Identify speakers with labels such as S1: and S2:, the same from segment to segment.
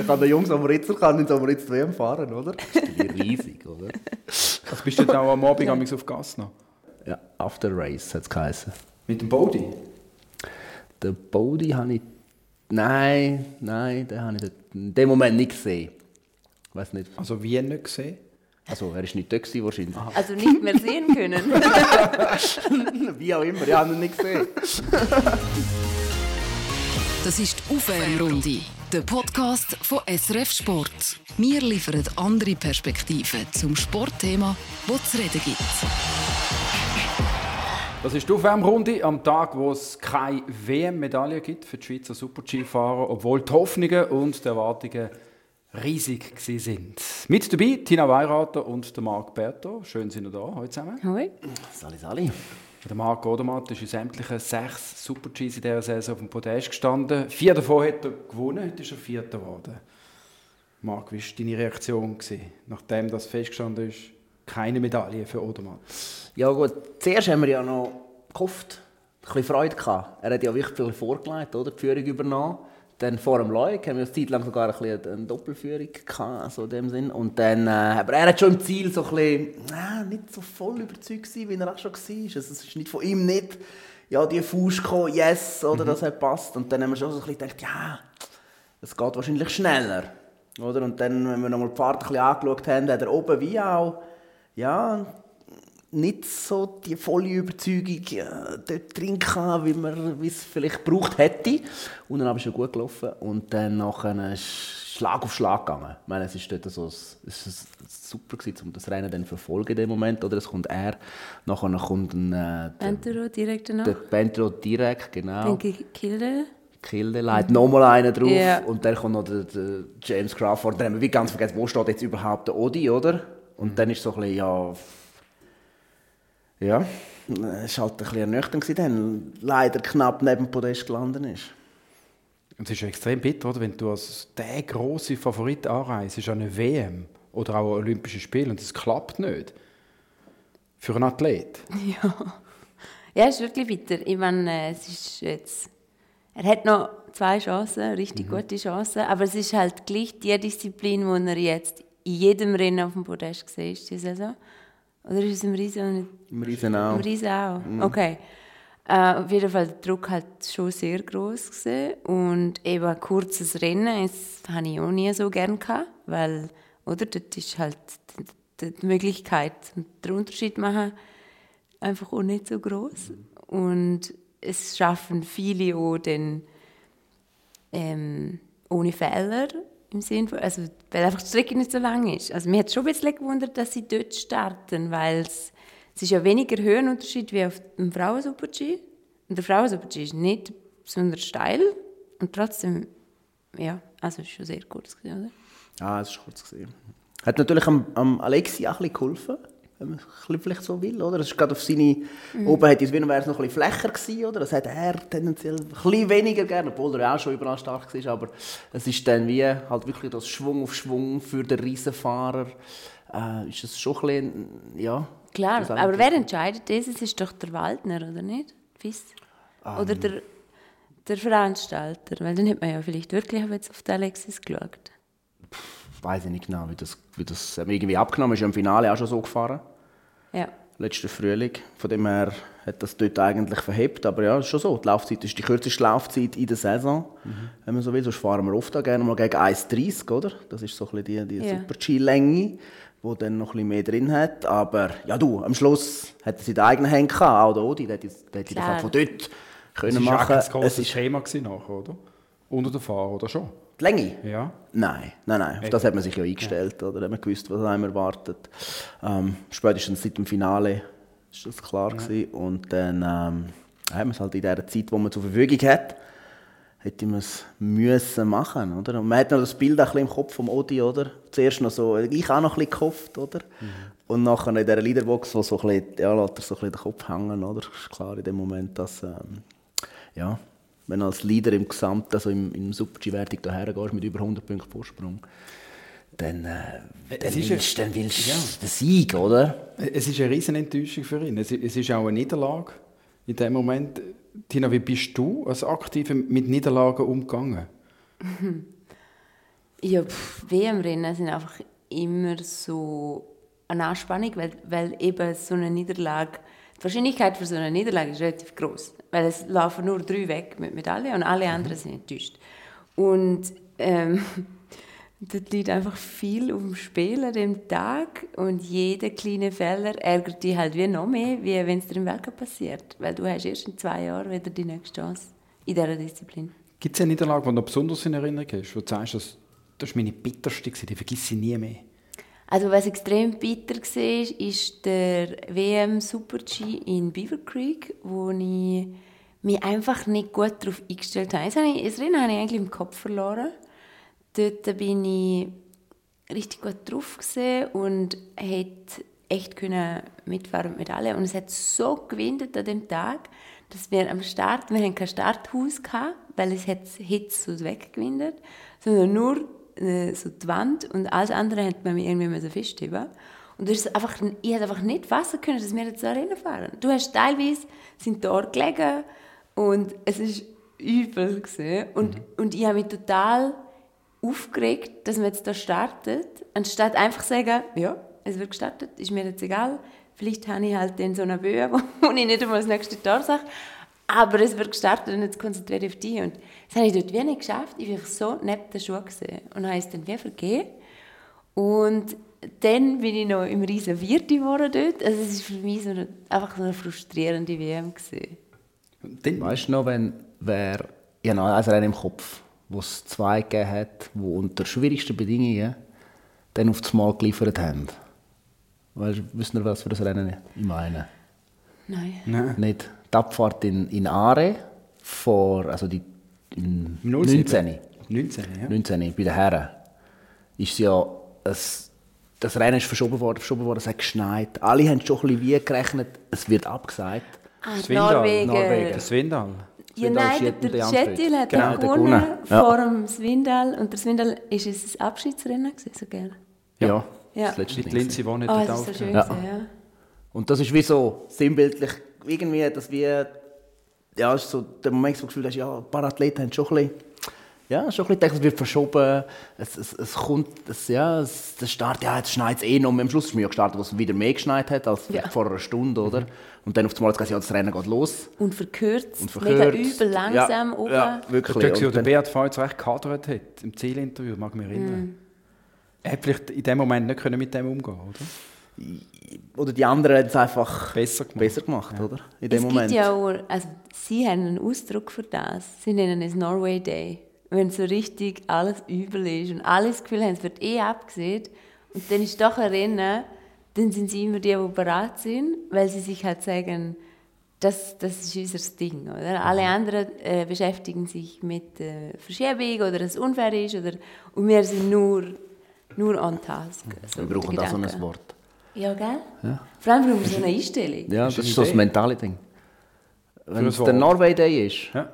S1: Ich kann den Jungs am Ritzer kann in Ritz WM fahren, oder? Das ist riesig, oder?
S2: Also bist du dann auch am Abend ja. auf Gas noch?
S1: Ja, After Race hat es geheißen.
S2: Mit dem Body?
S1: Den Body habe ich... Nein, nein, den habe ich in dem Moment nicht gesehen. Weiß nicht.
S2: Also wie nicht gesehen?
S1: Also er war nicht da wahrscheinlich.
S3: Aha. Also nicht mehr sehen können.
S1: wie auch immer, ich habe ihn nicht gesehen.
S4: Das ist die Aufwärmrunde, der Podcast von SRF Sport. Wir liefern andere Perspektiven zum Sportthema, wo es zu reden gibt.
S2: Das ist die Aufwärmrunde am Tag, wo es keine WM-Medaille gibt für die Schweizer Super-G-Fahrer, obwohl die Hoffnungen und die Erwartungen riesig sind. Mit dabei Tina Weirater und der Marc Berto. Schön sind ihr da heute zusammen.
S3: Hoi.
S1: Sali, sali.
S2: Der Marc Odermatt ist in sämtlichen sechs Super-Gs in dieser Saison auf dem Podest gestanden. Vier davon hat er gewonnen, heute ist er Vierter geworden. Marc, wie war deine Reaktion, gewesen, nachdem das festgestanden ist, keine Medaille für Odermatt?
S1: Ja gut, zuerst haben wir ja noch gehofft, ein bisschen Freude gehabt. Er hat ja wirklich viel vorgelegt, oder? die Führung übernommen. Dann vor dem Leuk haben wir eine Zeit lang sogar ein bisschen eine Doppelführung gehabt, so in dem Sinn. Und dann, äh, aber er hat schon im Ziel so ein bisschen, äh, nicht so voll überzeugt gewesen, wie er auch schon war. Also es ist nicht von ihm nicht, ja, die Fuß gekommen, yes, oder mhm. das hat passt. Und dann haben wir schon so ein bisschen gedacht, ja, es geht wahrscheinlich schneller. Oder? Und dann, wenn wir nochmal die Fahrt ein bisschen angeschaut haben, hat er oben wie auch, ja, nicht so die volle Überzeugung äh, dort drin hatte, wie man es vielleicht gebraucht hätte. Und dann ist es gut gelaufen und dann nachher Schlag auf Schlag gegangen. Ich meine, es ist dort so, es ist super gewesen, um das Rennen dann verfolgen in dem Moment. Oder es kommt er, nachher kommt ein äh,
S3: Bentro direkt danach.
S1: Der Bentro direkt, genau.
S3: Dann Kilde.
S1: Kilde leitet nochmal einen drauf yeah. und dann kommt noch der, der James Crawford. Dann haben wir wie ganz vergessen, wo steht jetzt überhaupt der Odi, oder? Und mhm. dann ist so ein bisschen, ja ja, es war halt ein bisschen ernüchternd, dann leider knapp neben dem Podest gelandet ist.
S2: Und es ist extrem bitter, oder? wenn du als der große Favorit anreist, an eine WM oder auch an Olympische Spiele und es klappt nicht. Für einen Athlet.
S3: Ja, ja es ist wirklich bitter. Ich meine, es ist jetzt... Er hat noch zwei Chancen, richtig mhm. gute Chancen, aber es ist halt gleich die Disziplin, die er jetzt in jedem Rennen auf dem Podest gesehen ist, diese Saison. Oder ist es im Riesen nicht?
S1: Im Riesen auch.
S3: Im Riesen auch, mhm. okay. Uh, auf jeden Fall der Druck halt schon sehr groß gesehen und eben ein kurzes Rennen, das habe ich auch nie so gerne gehabt, weil oder dort ist halt die, die Möglichkeit der Unterschied machen einfach auch nicht so groß mhm. und es schaffen viele auch dann ähm, ohne Fehler im Sinn von, also, weil einfach die Strecke nicht so lang ist. Also mir hat schon ein bisschen gewundert, dass sie dort starten, weil es, ist ja weniger Höhenunterschied wie auf dem Frauen-Super-G. Und der Frauen-Super-G ist nicht besonders steil und trotzdem, ja, also ist schon sehr kurz gewesen, oder?
S1: Ja, es ist kurz gesehen. Hat natürlich am, am Alexi auch ein bisschen geholfen wenn man vielleicht so will, oder? Das ist gerade auf seine, mhm. oben hätte es, wäre es noch ein bisschen flächer gewesen, oder? Das hat er tendenziell ein bisschen weniger gerne, obwohl er auch schon überall stark war, aber es ist dann wie halt wirklich das Schwung auf Schwung für den Riesenfahrer, äh, ist es schon ein bisschen, ja.
S3: Klar, aber wer entscheidet das? Es ist doch der Waldner, oder nicht? Fiss? Um. Oder ähm. der, der Veranstalter, weil dann hat man ja vielleicht wirklich jetzt auf den Alexis geschaut
S1: weiß ich nicht genau, wie das, wie das irgendwie abgenommen ist. Im Finale auch schon so gefahren.
S3: Ja.
S1: Letzten Frühling. Von dem her hat das dort eigentlich verhebt. Aber ja, ist schon so. Die Laufzeit ist die kürzeste Laufzeit in der Saison, mhm. wenn man so will. Sonst fahren wir oft auch gerne mal gegen 1,30, oder? Das ist so ein bisschen die, die ja. Super-G-Länge, die dann noch ein bisschen mehr drin hat. Aber ja, du, am Schluss hat sie die eigenen Hände gehabt, auch der Odi. Der hätte das von dort können machen können.
S2: Das war ein Schema nachher, oder? Unter der Fahrer, oder schon?
S1: Die Länge?
S2: Ja.
S1: Nein, nein, nein. Auf das hat man sich ja eingestellt. Ja. Oder hat man gewusst, was einem erwartet. Ähm, spätestens seit dem Finale war das klar. Ja. Und dann ähm, haben wir es halt in der Zeit, die man zur Verfügung hat, hätte man es müssen machen, oder? Und man hat noch das Bild ein bisschen im Kopf vom Odi, oder? Zuerst noch so, ich auch noch ein bisschen gehofft, oder? Mhm. Und nachher in dieser Leaderbox, wo so ein bisschen, ja, lässt er so ein bisschen den Kopf hängen, oder? Ist klar in dem Moment, dass, ähm, ja, wenn du als Leader im Gesamten, also im, im Super-G-Wertung daher gehst mit über 100 Punkten Vorsprung, dann, äh, dann, willst, dann willst du ja. den Sieg, oder?
S2: Es ist eine riesen Enttäuschung für ihn. Es, es ist auch eine Niederlage in dem Moment. Tina, wie bist du als Aktive mit Niederlagen umgegangen?
S3: Ja, WM-Rennen sind einfach immer so eine Anspannung, weil, weil eben so eine Niederlage, die Wahrscheinlichkeit für so eine Niederlage ist relativ groß, weil es laufen nur drei weg mit Medaillen und alle anderen sind enttäuscht. Und ähm, dort liegt einfach viel dem Spiel an dem Tag und jeder kleine Fehler ärgert dich halt wie noch mehr, wie wenn es dir im Weltcup passiert, weil du hast erst in zwei Jahren wieder die nächste Chance in dieser Disziplin.
S2: Gibt es eine Niederlage, die du besonders in Erinnerung hast, wo du sagst, das, das war meine bitterste, die vergesse ich nie mehr?
S3: Also was extrem bitter war, ist der WM Super G in Beaver Creek, wo ich mich einfach nicht gut darauf eingestellt habe. Das, Rennen habe ich eigentlich im Kopf verloren. Dort bin ich richtig gut drauf und hätte echt können mitfahren mit alle und es hat so gewindet an dem Tag, dass wir am Start, wir hatten kein Starthaus gehabt, weil es hat Hitze so weggewindet, sondern nur äh, so die Wand und alles andere hat man irgendwie festheben und du hast einfach, ich hätte einfach nicht fassen können, dass wir jetzt da fahren. Du hast teilweise sind dort gelegen und es ist übel gewesen. und mhm. und ich habe mich total aufgeregt, dass man jetzt da startet, anstatt einfach zu sagen, ja, es wird gestartet, ist mir jetzt egal. Vielleicht habe ich halt dann so eine Böe, wo ich nicht einmal das nächste Tor sage. Aber es wird gestartet und jetzt konzentriere ich auf dich. Und das habe ich dort wie nicht geschafft. Ich war so neben den Schuhen gesehen. Und habe es dann wie vergeben. Und dann bin ich noch im riesen Wirti geworden dort. Also es war für mich so eine, einfach so eine frustrierende WM. Gewesen.
S1: Weißt du noch, wenn wer, ich habe noch ein Rennen im Kopf, wo es zwei gegeben hat, die unter schwierigsten Bedingungen dann auf das Mal geliefert haben. Weißt, wisst ihr, was für das Rennen ich meine?
S3: Nein.
S1: Nein. Nicht. Die Abfahrt in, in Are, vor, also die, in 19.
S2: 19,
S1: ja. 19, bei den Herren, ist ja ein, das Rennen ist verschoben worden, verschoben worden, es hat geschneit. Alle haben schon ein bisschen wie gerechnet, es wird abgesagt.
S3: Ah, Norwegen.
S2: Norwegen. Das Swindal.
S3: Ja, nein, der Chettil hat genau, gewonnen ja. vor dem Swindal. Und der Swindal ist es ein Abschiedsrennen gewesen, so gerne.
S1: Ja,
S2: ja. das letzte Mit Lindsay Vonnet
S3: oh, das ist so schön ja. Gewesen, ja.
S1: Und das ist wie so sinnbildlich, irgendwie, dass wir, ja, ist so der Moment, wo du das Gefühl hast, ja, ein paar Athleten haben schon ein bisschen ja, schon ein bisschen gedacht, es wird verschoben, es, es, es kommt, es, ja, es, der Start, ja, jetzt schneit es eh noch. Am Schluss ist es mir gestartet, wo es wieder mehr geschneit hat als ja. vor einer Stunde, oder? Und dann auf einmal gesagt, ja, das Rennen geht los.
S3: Und verkürzt, und verkürzt. mega übel, langsam
S1: ja, oben. Ja, wirklich.
S2: Da und der Beat Feuz recht gehadert hat, im Zielinterview, mag mich erinnern. Mm. Er hätte vielleicht in dem Moment nicht mit dem umgehen oder?
S1: Oder die anderen haben es einfach
S2: besser gemacht,
S1: besser gemacht ja. oder?
S3: In dem es Moment. Gibt ja auch, also, sie haben einen Ausdruck für das. Sie nennen es Norway Day wenn so richtig alles übel ist und alles das Gefühl haben, es wird eh abgesehen und dann ist doch ein Rennen, dann sind sie immer die, die bereit sind, weil sie sich halt sagen, das, das ist unser Ding. Oder? Alle mhm. anderen äh, beschäftigen sich mit äh, Verschiebung oder dass es unfair ist oder, und wir sind nur, nur on task.
S1: Mhm. So wir brauchen da so ein Wort.
S3: Ja, gell? Ja. Vor allem brauchen wir so eine Einstellung.
S1: Ja, das ist so das mentale Ding. Wenn es der Norway Day ist, ja.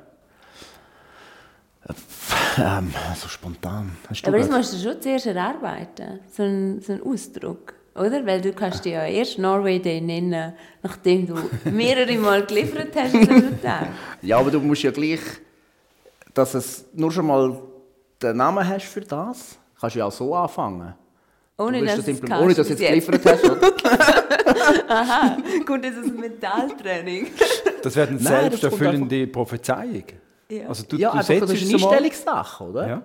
S1: Ähm, so spontan.
S3: Aber das musst du schon zuerst erarbeiten, so ein, so ein Ausdruck. Oder? Weil du kannst dich ja erst Norway Day nennen, nachdem du mehrere Mal geliefert hast.
S1: ja, aber du musst ja gleich, dass es nur schon mal den Namen hast für das, kannst du ja auch so anfangen.
S3: Ohne dass,
S1: das ohne dass du jetzt geliefert hast.
S3: Aha, gut, das ist ein Mentaltraining.
S2: Das wäre eine selbsterfüllende Prophezeiung.
S1: Ja, also du, ja du einfach, das ist eine Einstellungssache, oder? Ja.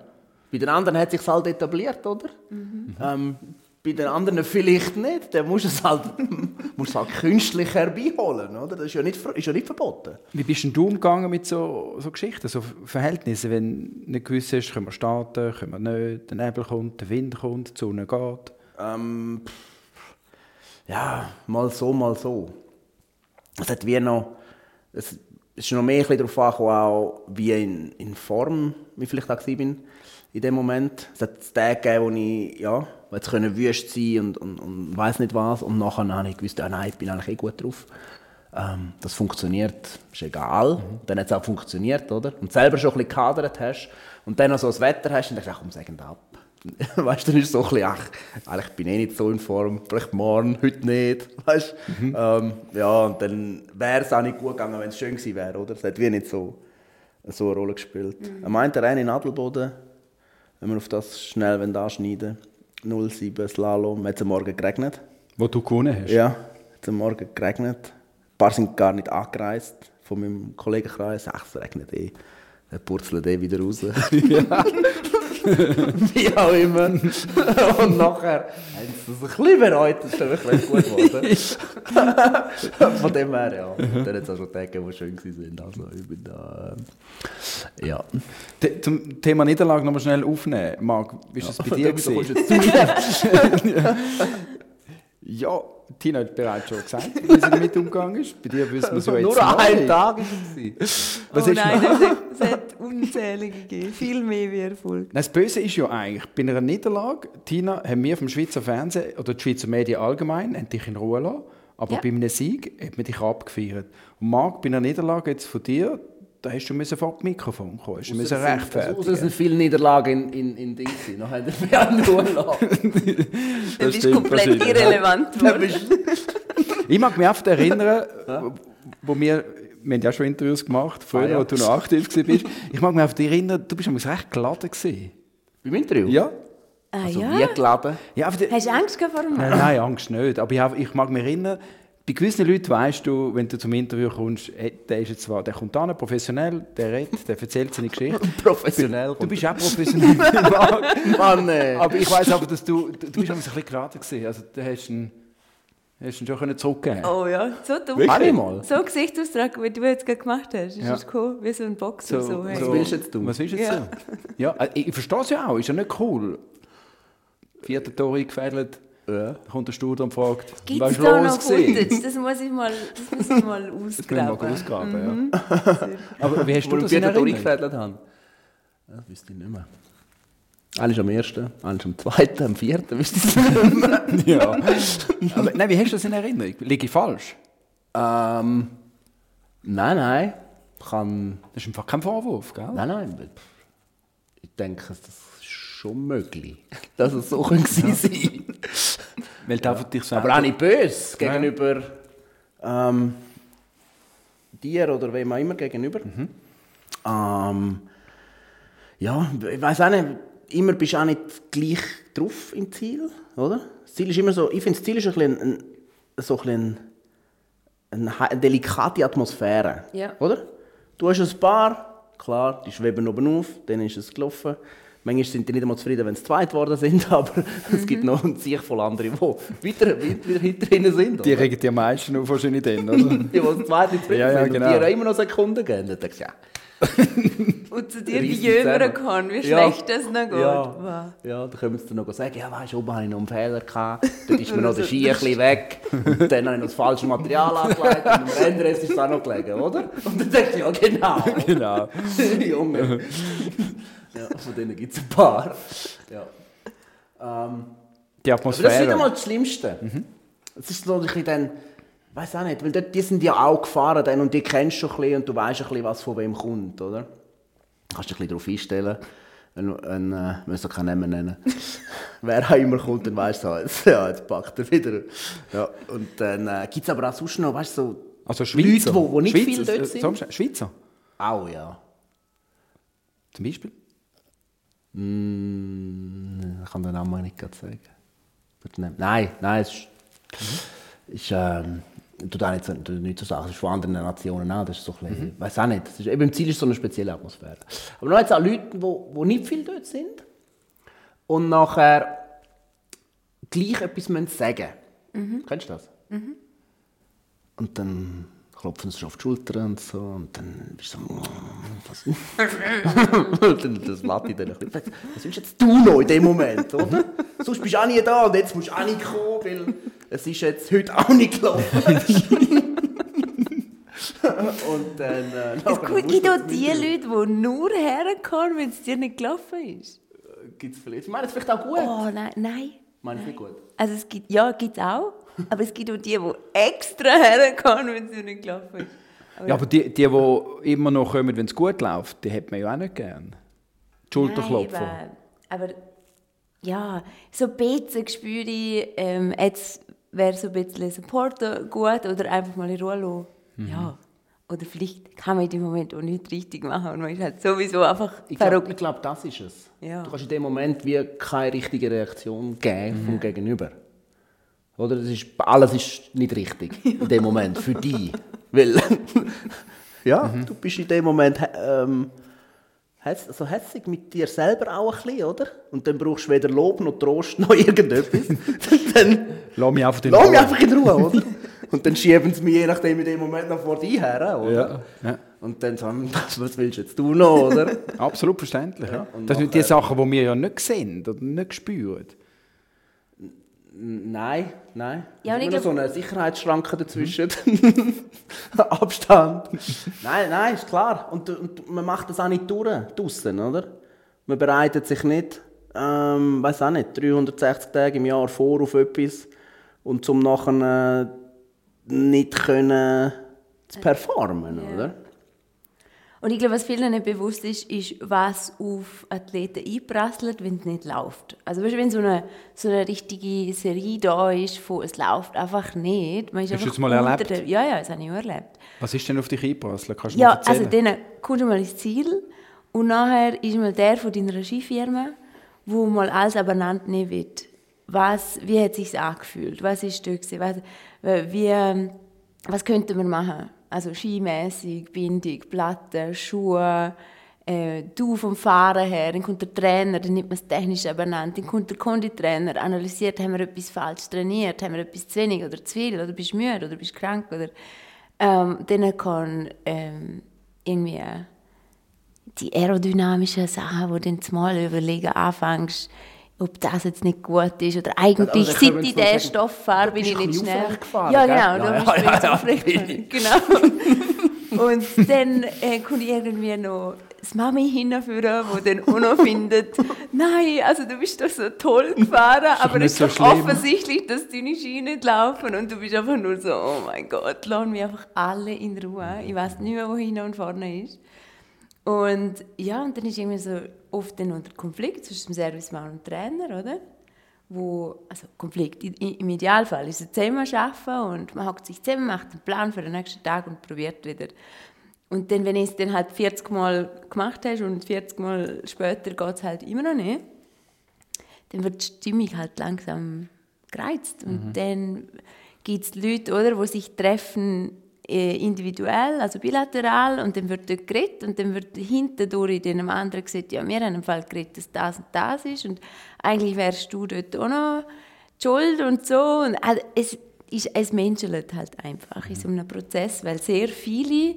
S1: Bei den anderen hat es sich halt etabliert, oder? Mhm. Ähm, bei den anderen vielleicht nicht. Dann musst du es halt, musst halt künstlich herbeiholen, oder? Das ist ja, nicht, ist ja nicht verboten.
S2: Wie bist denn du umgegangen mit so, so Geschichten, so Verhältnissen, wenn nicht gewiss ist, können wir starten, können wir nicht, der Nebel kommt, der Wind kommt, die Sonne geht?
S1: Ähm, ja, mal so, mal so. Es hat wie noch... Es, es ist noch mehr darauf angekommen, auch wie in, in Form ich vielleicht auch war in dem Moment. Es hat Tage gegeben, wo ich ja, jetzt können wüst sein und, und, und weiß nicht was. Und nachher habe ich gewusst, ah, nein, ich bin eigentlich eh gut drauf. Ähm, das funktioniert, ist egal. Mhm. Dann hat es auch funktioniert, oder? Und selber schon ein bisschen gehadert hast und dann noch so das Wetter hast dann denkst du, komm, sag ab. weißt du, dann ist es so ein bisschen, ach, eigentlich bin ich eh nicht so in Form, vielleicht morgen, heute nicht, weißt mhm. ähm, Ja, und dann wäre es auch nicht gut gegangen, wenn es schön gewesen wäre, oder? Es hat wie nicht so, so eine Rolle gespielt. Mhm. Er meinte, rein in Adelboden, wenn wir auf das schnell wollen anschneiden 07 Slalom, hat es am Morgen geregnet.
S2: Wo du gewonnen hast.
S1: Ja, hat es am Morgen geregnet. Ein paar sind gar nicht angereist von meinem Kollegenkreis. Ach, es regnet eh. Dann purzelt eh wieder raus. Wie auch immer. Und nachher haben sie es ein bisschen bereut, das ist dann wirklich gut geworden. Von dem her, ja. Und dann hat es auch schon Tage, die schön waren. Also, ich bin da. Äh, ja.
S2: Te- Zum Thema Niederlage noch mal schnell aufnehmen. Marc, wie ist es bei dir?
S1: Du kommst
S2: gewesen?
S1: jetzt zu mir.
S2: Ja, Tina hat bereits schon gesagt, wie sie damit umgegangen ist. Bei dir wissen wir es ja jetzt
S1: Nur ein
S2: nicht.
S1: Tag war es.
S2: Was
S3: oh
S2: ist
S3: nein, es hat, es hat unzählige gegeben. Viel mehr wie Erfolg.
S2: Nein, Das Böse ist ja eigentlich, bei einer Niederlage, Tina, haben wir vom Schweizer Fernsehen oder die Schweizer Medien allgemein haben dich in Ruhe lassen, aber
S3: Ja.
S2: bei einem Sieg hat man dich abgefeiert. Und Marc, bei einer Niederlage jetzt von dir, da hast du müssen vor das Mikrofon kommen, hast du müssen
S1: Also, es
S2: rechtfertigen.
S1: sind viele Niederlagen in, in, in Dings. gewesen. Noch haben wir ja nur.
S3: Du bist
S2: stimmt
S3: komplett irrelevant.
S2: Ich mag mich oft erinnern, wo wir, wir haben ja schon Interviews gemacht, früher,
S1: Ah, ja.
S2: wo du noch aktiv warst. Ich mag mich oft erinnern, du bist damals recht geladen gewesen.
S1: Beim Interview?
S2: Ja?
S3: Ah
S1: Also
S3: ja?
S1: wie geladen?
S2: Ja
S3: Hast du Angst vor dem
S2: Nein, nein, Angst nicht. Aber ich, ich mag mich erinnern, bei gewissen Leuten weißt du, wenn du zum Interview kommst, hey, der ist jetzt zwar, der kommt an, professionell, der redet, der erzählt seine Geschichte.
S1: Professionell.
S2: Du bist auch professionell.
S1: Mann, ey.
S2: aber ich weiß aber, dass du, du, du bist ein bisschen geraden gewesen. Also du hast ihn, hast ihn schon können zurückgeben.
S3: Oh ja, so dumm.
S2: Wirklich?
S1: Alle mal.
S3: So Gesichtsausdruck, wie du jetzt gerade gemacht hast. Ist
S2: Ja.
S3: das cool? Wie so ein Boxer. So, hey.
S1: Was willst du jetzt tun?
S2: Was willst du jetzt
S3: Ja.
S2: tun? Ja, äh, ich verstehe es ja auch, ist ja nicht cool. Vierter Tor eingefädelt,
S1: Ja.
S2: da kommt der Studer und fragt,
S3: Gibt
S2: was
S3: es
S2: ist
S3: da
S2: los
S3: noch
S2: gewesen?
S3: Footage? Das muss ich mal, das muss ich mal
S2: Das können wir mal
S3: ausgraben.
S2: ausgraben, ja. Aber wie hast du das in Erinnerung?
S1: durchgefädelt haben. Das wüsste ich nicht mehr. Einer ist am ersten, einer ist am zweiten, am vierten, wüsste ich nicht mehr.
S2: Ja. Aber, nein, wie hast du das in Erinnerung? Liege ich falsch?
S1: ähm, nein, nein. Kann,
S2: Das ist einfach kein Vorwurf, gell?
S1: nein, nein. Ich denke, das ist schon möglich, dass es so gewesen sein
S2: Weil du einfach dich selber...
S1: Aber auch nicht böse gegenüber ähm, dir oder wem auch immer gegenüber. Ähm, ja, ich weiß auch nicht, immer bist du auch nicht gleich drauf im Ziel, oder? Das Ziel ist immer so, ich finde, das Ziel ist ein bisschen ein, so ein bisschen eine, he- eine delikate Atmosphäre,
S3: Ja.
S1: oder? Du hast ein paar, klar, die schweben oben auf, dann ist es gelaufen. Manchmal sind die nicht einmal zufrieden, wenn sie zweit geworden sind, aber es gibt noch ein Sieg voll andere, die weiter, weiter hinter ihnen sind.
S2: Die regen die am meisten auf wahrscheinlich dann, oder?
S1: Die, die das zweite nicht zufrieden
S2: Ja, ja,
S1: sind
S2: genau.
S1: und die ihr immer noch Sekunden geben. Dann denkst du, ja,
S3: Und zu dir die Jüngeren kann, wie
S1: Ja.
S3: schlecht das noch geht.
S1: Ja,
S3: Wow.
S1: ja, dann können sie dann noch sagen, ja, weißt du, oben hatte ich noch einen Fehler. Gehabt. Dort ist mir noch der Ski ein bisschen weg. Und dann habe ich noch das falsche Material angelegt. Und am Rennrest ist es auch noch gelegen, oder? Und dann denkst du, ja, genau.
S2: genau.
S1: Junge. Ja, von denen gibt es ein paar. Ja. Ähm,
S2: Die
S1: aber das ist
S2: Atmosphäre.
S1: nicht einmal das Schlimmste. Es ist so ein bisschen dann, weiß auch nicht, weil dort, die sind ja auch gefahren dann, und die kennst du schon ein bisschen und du weißt ein bisschen, was von wem kommt, oder? Kannst dich ein bisschen darauf einstellen. Ein, ein, äh, wir müssen keinen Namen nennen. Wer auch immer kommt, dann weißt du halt, ja, jetzt packt er wieder. Ja, und dann äh, gibt es aber auch sonst noch, weißt du, so
S2: Also Schweizer.
S1: Leute, die, nicht
S2: Schweizer,
S1: viel dort
S2: äh,
S1: sind.
S2: Schweizer,
S1: Auch, ja.
S2: zum Beispiel.
S1: Mm, ich kann den Namen nicht gerade sagen. Nein, nein, es ist, ist ähm, tut auch nicht so, nicht so sagen. Es ist von anderen Nationen auch. Das ist so ein bisschen, weiß auch nicht. Das ist, eben im Ziel ist so eine spezielle Atmosphäre. Aber noch jetzt auch Leute, die wo, wo nicht viel dort sind und nachher gleich etwas sagen müssen. Kennst du das? Und dann klopfen sie auf die Schulter und so und dann bist du so, «Oh, was? Dann, das dich dann ein bisschen. Was willst jetzt du noch in dem Moment, oder? Sonst bist du auch nie da und jetzt musst du auch nicht kommen, weil es ist jetzt heute auch nicht gelaufen. und dann... Äh,
S3: Es gibt auch
S1: das
S3: die Leute, die nur herkommen, wenn es dir nicht gelaufen ist.
S1: Gibt's vielleicht. Ich meine, es ist vielleicht auch gut.
S3: Oh nein, nein.
S1: Nicht gut.
S3: Also es gibt, ja, gibt es auch. Aber es gibt auch die, die extra herkommen, wenn es nicht gelaufen ist.
S2: Ja, aber die, die, die immer noch kommen, wenn es gut läuft, die hat man ja auch nicht gern. Die Schulterklopfer.
S3: Nein, aber, aber ja, so ein bisschen spüre ich, ähm, jetzt wäre so ein bisschen Supporter gut oder einfach mal in Ruhe lassen. Ja. Oder vielleicht kann man in dem Moment auch nicht richtig machen und man ist halt sowieso einfach
S1: Ich glaube,
S3: verrückt.
S1: ich glaub, das ist es.
S3: Ja.
S1: Du kannst in dem Moment wie keine richtige Reaktion geben vom Gegenüber. Oder? Das ist, alles ist nicht richtig in dem Moment für dich. Weil, ja, du bist in dem Moment ähm, also hässig mit dir selber auch ein bisschen, oder? Und dann brauchst du weder Lob noch Trost noch irgendetwas. dann
S2: Lass mich einfach in
S1: lass mich
S2: Ruhe.
S1: einfach in Ruhe, oder? Und dann schieben sie mich je nachdem in dem Moment noch vor dich her, oder?
S2: Ja, ja.
S1: Und dann sagen was, was willst du jetzt tun noch, oder?
S2: Absolut verständlich. Ja. Das sind die Sachen, die wir ja nicht sehen oder nicht spüren.
S1: Nein, nein.
S3: Ja, und ich glaub-
S1: so eine Sicherheitsschranke dazwischen. Abstand. nein, nein, ist klar. Und, und man macht das auch nicht durch, draussen, oder? Man bereitet sich nicht, ähm, weiß auch nicht, 360 Tage im Jahr vor auf etwas und zum nachher äh, nicht können zu performen, oder?
S3: Und ich glaube, was vielen nicht bewusst ist, ist, was auf Athleten einprasselt, wenn es nicht läuft. Also weißt wenn so eine, so eine richtige Serie da ist, von es läuft einfach nicht. Man ist
S2: Hast du das mal erlebt?
S3: Der, ja, ja, das habe ich auch erlebt.
S2: Was ist denn auf dich eingeprasselt? Kannst du
S3: Ja,
S2: mal erzählen?
S3: also dann kommst du mal ins Ziel und nachher ist mal der von deiner Skifirma, wo mal alles abeinander nehmen wird. Was, wie hat es sich angefühlt? Was ist da gewesen? Was, wie, was könnte man machen? Also skimäßig, Bindung, Platten, Schuhe, äh, du vom Fahren her, dann kommt der Trainer, dann nimmt man es technisch abeinander, dann kommt der Konditrainer, analysiert, haben wir etwas falsch trainiert, haben wir etwas zu wenig oder zu viel, oder bist du müde, oder bist du krank, oder ähm, dann kann ähm, irgendwie äh, die aerodynamischen Sachen, wo du dann mal überlegen anfängst, ob das jetzt nicht gut ist oder eigentlich
S1: Also,
S3: seit
S1: wir
S3: ich diesen Stoff fahre, bin ich nicht schnell.
S1: gefahren,
S3: ja, genau,
S1: Ja,
S3: da
S1: ja,
S3: bist du
S1: ja, ja.
S3: Genau. Und dann äh, kommt irgendwie noch das Mami hinführen, wo dann auch noch findet, nein, also du bist doch so toll gefahren, aber es
S2: so
S3: ist doch
S2: schlimm.
S3: offensichtlich, dass deine Ski nicht laufen und du bist einfach nur so, oh mein Gott, lass mich einfach alle in Ruhe. Ich weiß nicht mehr, wo hinten und vorne ist. Und ja, und dann ist irgendwie so oft dann unter Konflikt zwischen dem Servicemann und dem Trainer, oder? Wo, also Konflikt, im Idealfall ist es zusammen arbeiten und man hockt sich zusammen, macht einen Plan für den nächsten Tag und probiert wieder. Und dann, wenn du es dann halt 40 Mal gemacht hast und 40 Mal später geht es halt immer noch nicht, dann wird die Stimmung halt langsam gereizt. Und dann gibt es Leute, oder, die sich treffen individuell, also bilateral, und dann wird dort geredet und dann wird hintendurch in dem anderen gesagt, ja, wir haben im Fall geredet, dass das und das ist und eigentlich wärst du dort auch noch schuld und so. Und, also, es, ist, es menschelt halt einfach in so einem Prozess, weil sehr viele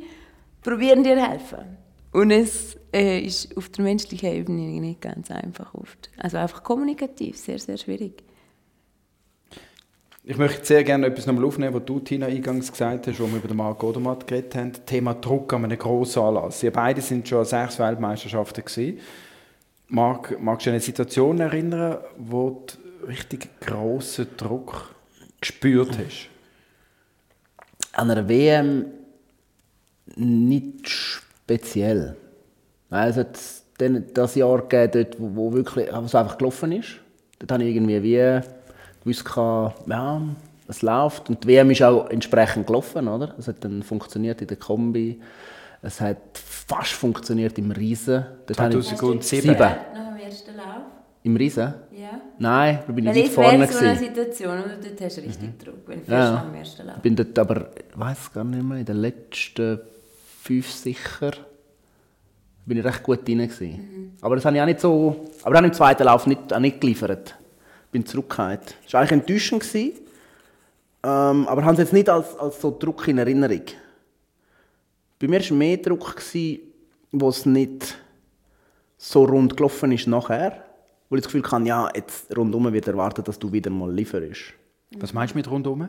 S3: probieren dir helfen. Und es äh, ist auf der menschlichen Ebene nicht ganz einfach oft. Also einfach kommunikativ, sehr, sehr schwierig.
S2: Ich möchte sehr gerne etwas nochmal aufnehmen, was du, Tina, eingangs gesagt hast, wo wir über den Marc Odermatt geredet haben. Thema Druck an einem grossen Anlass. Ihr beide sind schon an sechs Weltmeisterschaften gewesen. Marc, magst du dich an eine Situation erinnern, wo du richtig grossen Druck gespürt hast?
S1: An einer WM nicht speziell. Nein, das Jahr gegeben, wo, wirklich wo es einfach gelaufen ist. Dort habe ich irgendwie wie gewusst, ja, es läuft. Und die WM ist auch entsprechend gelaufen. Oder? Es hat dann funktioniert in der Kombi. Es hat fast funktioniert im Riesen. Dort habe ich-
S2: 2007.
S1: Sieben.
S3: Nach dem ersten Lauf?
S1: Im Riesen?
S3: Ja.
S1: Nein, da bin ich weit
S3: jetzt
S1: vorne.
S3: wäre so eine. Situation, oder? Dort hast du richtig Druck, wenn du
S1: Ja.
S3: nach dem ersten Lauf.
S1: Ich bin dort aber, ich weiß gar nicht mehr, in den letzten fünf sicher, bin ich recht gut drin gewesen. Aber das habe ich auch nicht so, aber dann im zweiten Lauf nicht, auch nicht geliefert. Bin zurückgefallen. Das war eigentlich enttäuschend gewesen, ähm, aber habe es jetzt nicht als, als so Druck in Erinnerung. Bei mir war mehr Druck, gewesen, wo es nicht so rund gelaufen ist nachher, wo ich das Gefühl hatte, ja, jetzt rundum wird erwartet, dass du wieder mal lieferst.
S2: Was meinst du mit rundum?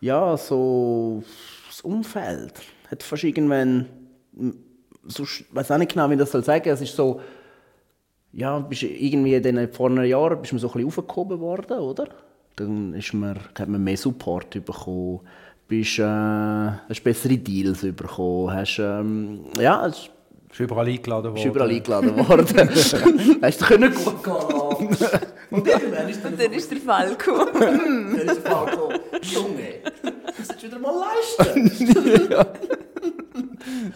S1: Ja, so das Umfeld hat fast irgendwann, ich weiß auch nicht genau, wie ich das soll sagen. Es ist so, ja, bist irgendwie in den vorherigen Jahren bist du so ein bisschen aufgehoben worden, oder? Dann ist man, hat man mehr Support bekommen, bist, äh, hast bessere Deals bekommen, hast, ähm, ja, es
S2: Bist du überall eingeladen worden?
S1: bist überall eingeladen worden. hast du können gut gehen. Und irgendwann ist dann
S3: dann ist der Fall gekommen.
S1: Dann ist der Fall gekommen, Junge, das du wieder mal leisten.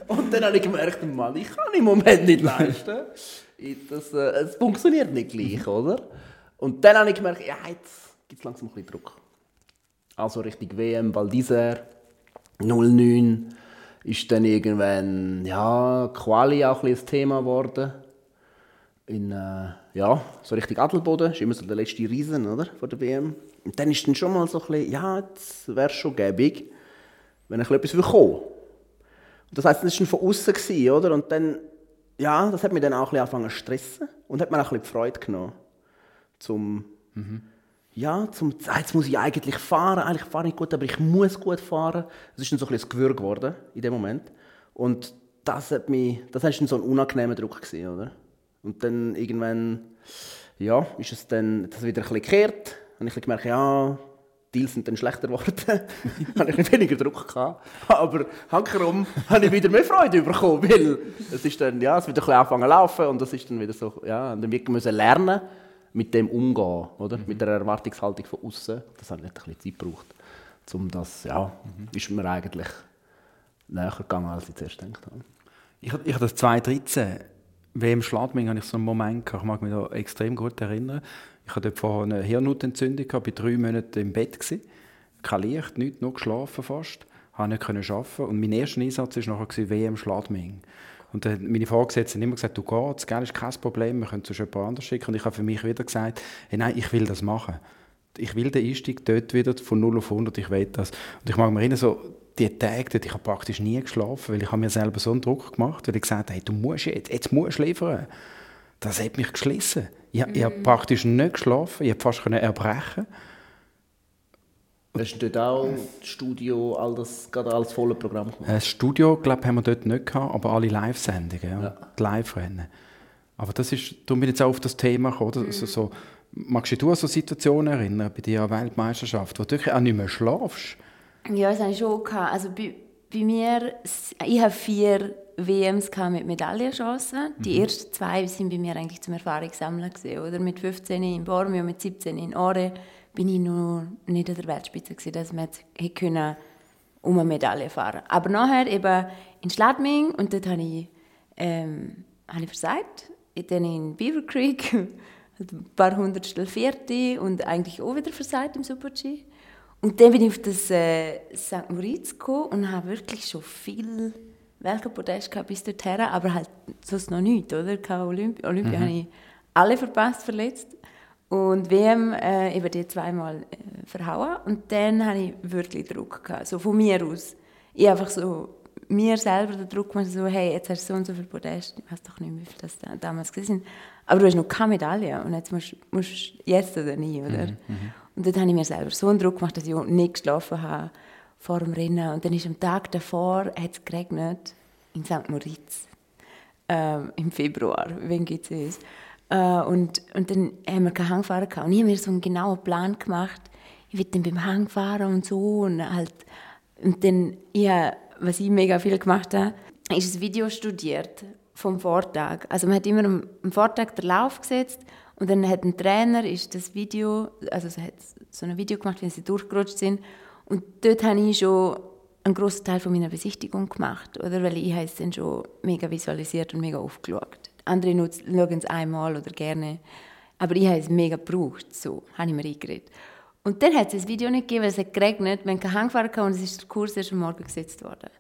S1: Und dann habe ich gemerkt, Mann, ich kann im Moment nicht leisten. Ich- Das, äh, es funktioniert nicht gleich, oder? Und dann habe ich gemerkt, ja, jetzt gibt es langsam ein bisschen Druck. Also richtig WM, Val d'Isère, 09 ist dann irgendwann, ja, Quali auch ein bisschen ein Thema geworden. In, äh, ja, so richtig Adelboden, ist immer so der letzte Riesen, oder, von der WM. Und dann ist dann schon mal so ein bisschen, ja, jetzt wäre es schon gäbig, wenn bisschen etwas würde. Das heisst, das war schon von außen, oder? Und dann, ja, das hat mich dann auch ein bisschen angefangen zu stressen und hat mir auch ein bisschen die Freude genommen. Zum, ja, zum, ah, jetzt muss ich eigentlich fahren, eigentlich fahre ich gut, aber ich muss gut fahren. Das ist dann so ein bisschen ein Gewürg geworden in dem Moment. Und das hat mich, das war dann so ein unangenehmer Druck gewesen, oder? Und dann irgendwann, ja, ist es dann das wieder ein bisschen gekehrt. Habe ich gemerkt, ja, Deals sind dann schlechter geworden. habe ich weniger Druck gehabt. Aber hankerum habe ich wieder mehr Freude bekommen, weil es ist dann, ja, es wieder ein bisschen angefangen zu laufen und das ist dann wieder so, ja, und dann wirklich müssen lernen, mit dem umgehen, oder? Mit der Erwartungshaltung von außen. Das hat nicht ein bisschen Zeit gebraucht, um das, ja, ist mir eigentlich näher gegangen, als ich zuerst gedacht habe.
S2: Ich, habe das 2013, WM Schladming, habe ich so einen Moment gehabt, ich mag mich da extrem gut erinnern. Ich hatte vorher eine Hirnhautentzündung, bin drei Monate im Bett, gewesen, kein Licht, nichts, nur geschlafen fast, habe nicht können arbeiten und mein erster Einsatz war nachher WM Schladming. Und meine Vorgesetzten haben immer gesagt, du gehst, gell, ist kein Problem, wir können zu jemand anders schicken. Und ich habe für mich wieder gesagt, hey, nein, ich will das machen. Ich will den Einstieg dort wieder von 0 auf 100, ich will das. Und ich mag mich erinnern, so die Tage dort, ich habe praktisch nie geschlafen, weil ich habe mir selber so einen Druck gemacht, weil ich gesagt habe, hey, du musst jetzt, jetzt musst du liefern. Das hat mich geschlissen. Ich, ich habe praktisch nicht geschlafen, ich habe fast können erbrechen.
S1: Hast du dort auch das Studio, all das, gerade alles volle Programm gemacht?
S2: Das Studio, glaube ich, haben wir dort nicht gehabt, aber alle Live-Sendungen, ja. die Live-Rennen. Aber das ist, darum bin ich jetzt auch auf das Thema gekommen. oder? Also so, magst du dich an so Situationen erinnern, bei der Weltmeisterschaft, wo du auch nicht mehr schlafst?
S3: Ja, das hatte ich schon. Gehabt. Also bei, bei mir, ich habe vier WMs mit Medaillenchancen. Die ersten zwei sind bei mir eigentlich zum Erfahrungssammeln gewesen, oder? Mit 15 in Bormio, mit 17 in Ore bin ich noch nicht an der Weltspitze gewesen, dass man hätte können um eine Medaille fahren. Aber nachher eben in Schladming und dort habe ich, ähm, habe ich versagt. Dann in Beaver Creek, ein paar Hundertstel Vierte und eigentlich auch wieder versagt im Super-G. Und dann bin ich auf das äh, St. Moritz gekommen und habe wirklich schon viel Weltcup-Podest gehabt bis dorthin, aber halt sonst noch nichts, oder? Keine Olympia, Olympia habe ich alle verpasst, verletzt. Und WM äh, eben die zweimal äh, verhauen. Und dann hatte ich wirklich Druck. Gehabt, so von mir aus. Ich einfach so mir selber den Druck gemacht, so, hey, jetzt hast du so und so viel Podest. Ich weiß doch nicht mehr, wie viel das da, damals gewesen sind. Aber du hast noch keine Medaille und jetzt musst du jetzt oder nie, oder? Und dort habe ich mir selber so einen Druck gemacht, dass ich nicht geschlafen habe vor dem Rennen. Und dann ist am Tag davor, hat es geregnet in St. Moritz ähm, im Februar, wenn geht's es. Äh, und, und dann haben wir keinen Hangfahrer gehabt. Und ich habe mir so einen genauen Plan gemacht. Ich will dann beim Hang fahren und so. Und, halt, und dann, ja, was ich mega viel gemacht habe, ist ein Video studiert vom Vortag. Also man hat immer am, Vortag den Lauf gesetzt und dann hat ein Trainer ist das Video, also hat so ein Video gemacht, wenn sie durchgerutscht sind. Und dort habe ich schon einen grossen Teil von meiner Besichtigung gemacht, oder? Weil ich habe es dann schon mega visualisiert und mega aufgeschaut. Andere schauen es einmal oder gerne, aber ich habe es mega gebraucht, so habe ich mir eingeredet. Und dann hat es das Video nicht gegeben, weil es hat geregnet, wir haben keinen Hang und es ist der Kurs erst am Morgen gesetzt worden.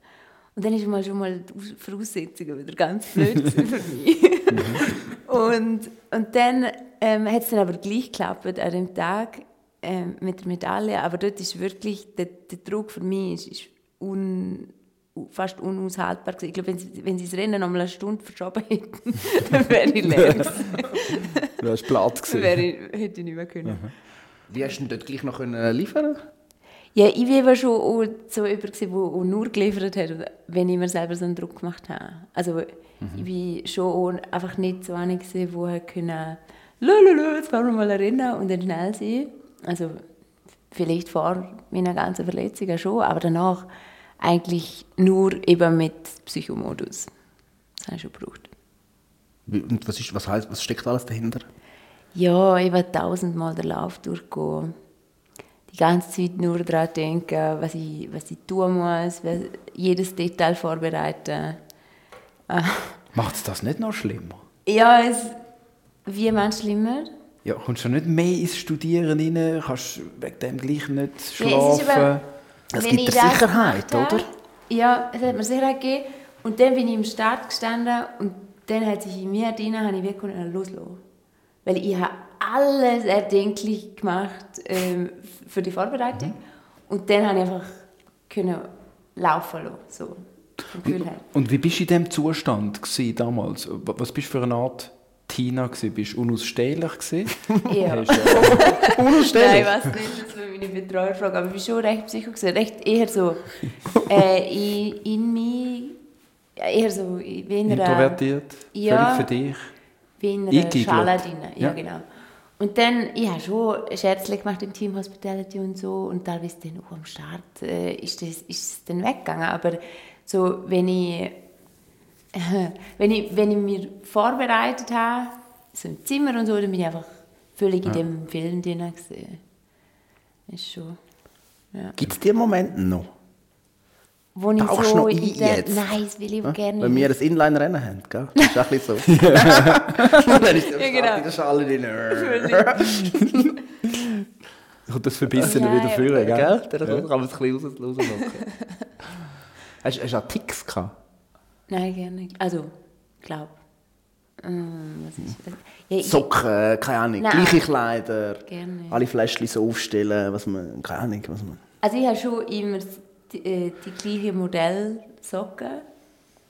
S3: Und dann ist mal schon mal die Aus- Voraussetzungen wieder ganz blöd für mich. und, und dann ähm, hat es dann aber gleich geklappt an dem Tag ähm, mit der Medaille. Aber dort ist wirklich, der, der Druck für mich ist, ist un, fast unaushaltbar gewesen. Ich glaube, wenn sie, wenn sie das Rennen noch mal eine Stunde verschoben hätten, dann wäre ich leer gewesen.
S2: Du warst platt
S3: Dann wäre ich, hätte ich nicht mehr können.
S1: Wie hast du denn dort gleich noch können liefern
S3: Ja, ich war schon so jemand, gewesen, der nur geliefert hat, wenn ich mir selber so einen Druck gemacht habe. Also ich war schon einfach nicht so eine, gewesen, die halt können «Lululu, jetzt fahren wir mal rennen» und dann schnell sein. Also vielleicht vor meiner ganzen Verletzung schon, aber danach eigentlich nur eben mit Psychomodus. Das habe ich schon gebraucht.
S1: Und was, ist, was, heißt, was steckt alles dahinter?
S3: Ja, ich will tausendmal den Lauf durchgehen. Die ganze Zeit nur daran denken, was ich, was ich tun muss, jedes Detail vorbereiten.
S2: Macht es das nicht noch schlimmer?
S3: Ja, es, wie meinst du schlimmer?
S2: Ja, kommst du nicht mehr ins Studieren rein? Kannst wegen dem gleich nicht
S3: Ja, es
S2: schlafen?
S3: eben-
S1: Es gibt
S3: das
S1: Sicherheit,
S3: habe,
S1: oder?
S3: Ja, es hat mir Sicherheit gegeben. Und dann bin ich im Start gestanden und dann hat sich in mir drin, habe ich wirklich loslassen. Weil ich habe alles erdenklich gemacht ähm, für die Vorbereitung. Und dann habe ich einfach können laufen lassen. So, her.
S2: Und wie bist du in diesem Zustand gewesen damals? Was bist du für eine Art Tina? Gewesen? Bist du unausstehlich? Gewesen?
S3: Ja.
S2: Hast, äh,
S3: Nein, ich weiß nicht, das war meine Betreuerfrage, aber ich war schon recht psycho, gewesen. recht eher so äh, in, in mich, eher so wie in einer,
S2: introvertiert?
S3: Ja.
S2: Völlig für dich?
S3: wie in einer. Schale drin. Ja,
S2: Ja.
S3: genau. Und dann, ich habe schon Scherzchen gemacht im Team Hospitality und so und teilweise dann auch am Start äh, ist, das, ist es dann weggegangen, aber so, wenn ich, wenn ich, wenn ich mich vorbereitet habe, so im Zimmer und so, dann bin ich einfach völlig in dem Film drin gewesen. Ist schon...
S1: Gibt es die Momente noch?
S3: Wo ich
S1: Tauchst
S3: so
S1: noch ein
S3: der,
S1: jetzt?
S3: Nein, das will ich
S1: Ja?
S3: gerne
S1: Wenn wir ein Inline-Rennen haben, gell? Das ist ein bisschen so. Dann ist der
S3: Ja, genau.
S1: in der Schale drin.
S2: Kommt das Verbissene wieder führen, gell?
S1: Gell? Der kann man es ein bisschen raus- rauslocken. Hast hast du auch Ticks gehabt?
S3: Nein, gerne nicht. Also, glaub. Ähm, was ist das? Ja, ich-
S1: Socken, keine Ahnung,
S3: Nein.
S1: gleiche Kleider,
S3: Gerne
S1: alle Fläschchen so aufstellen, was man, keine Ahnung, was man...
S3: Also ich habe schon immer die, äh, die gleiche Modellsocken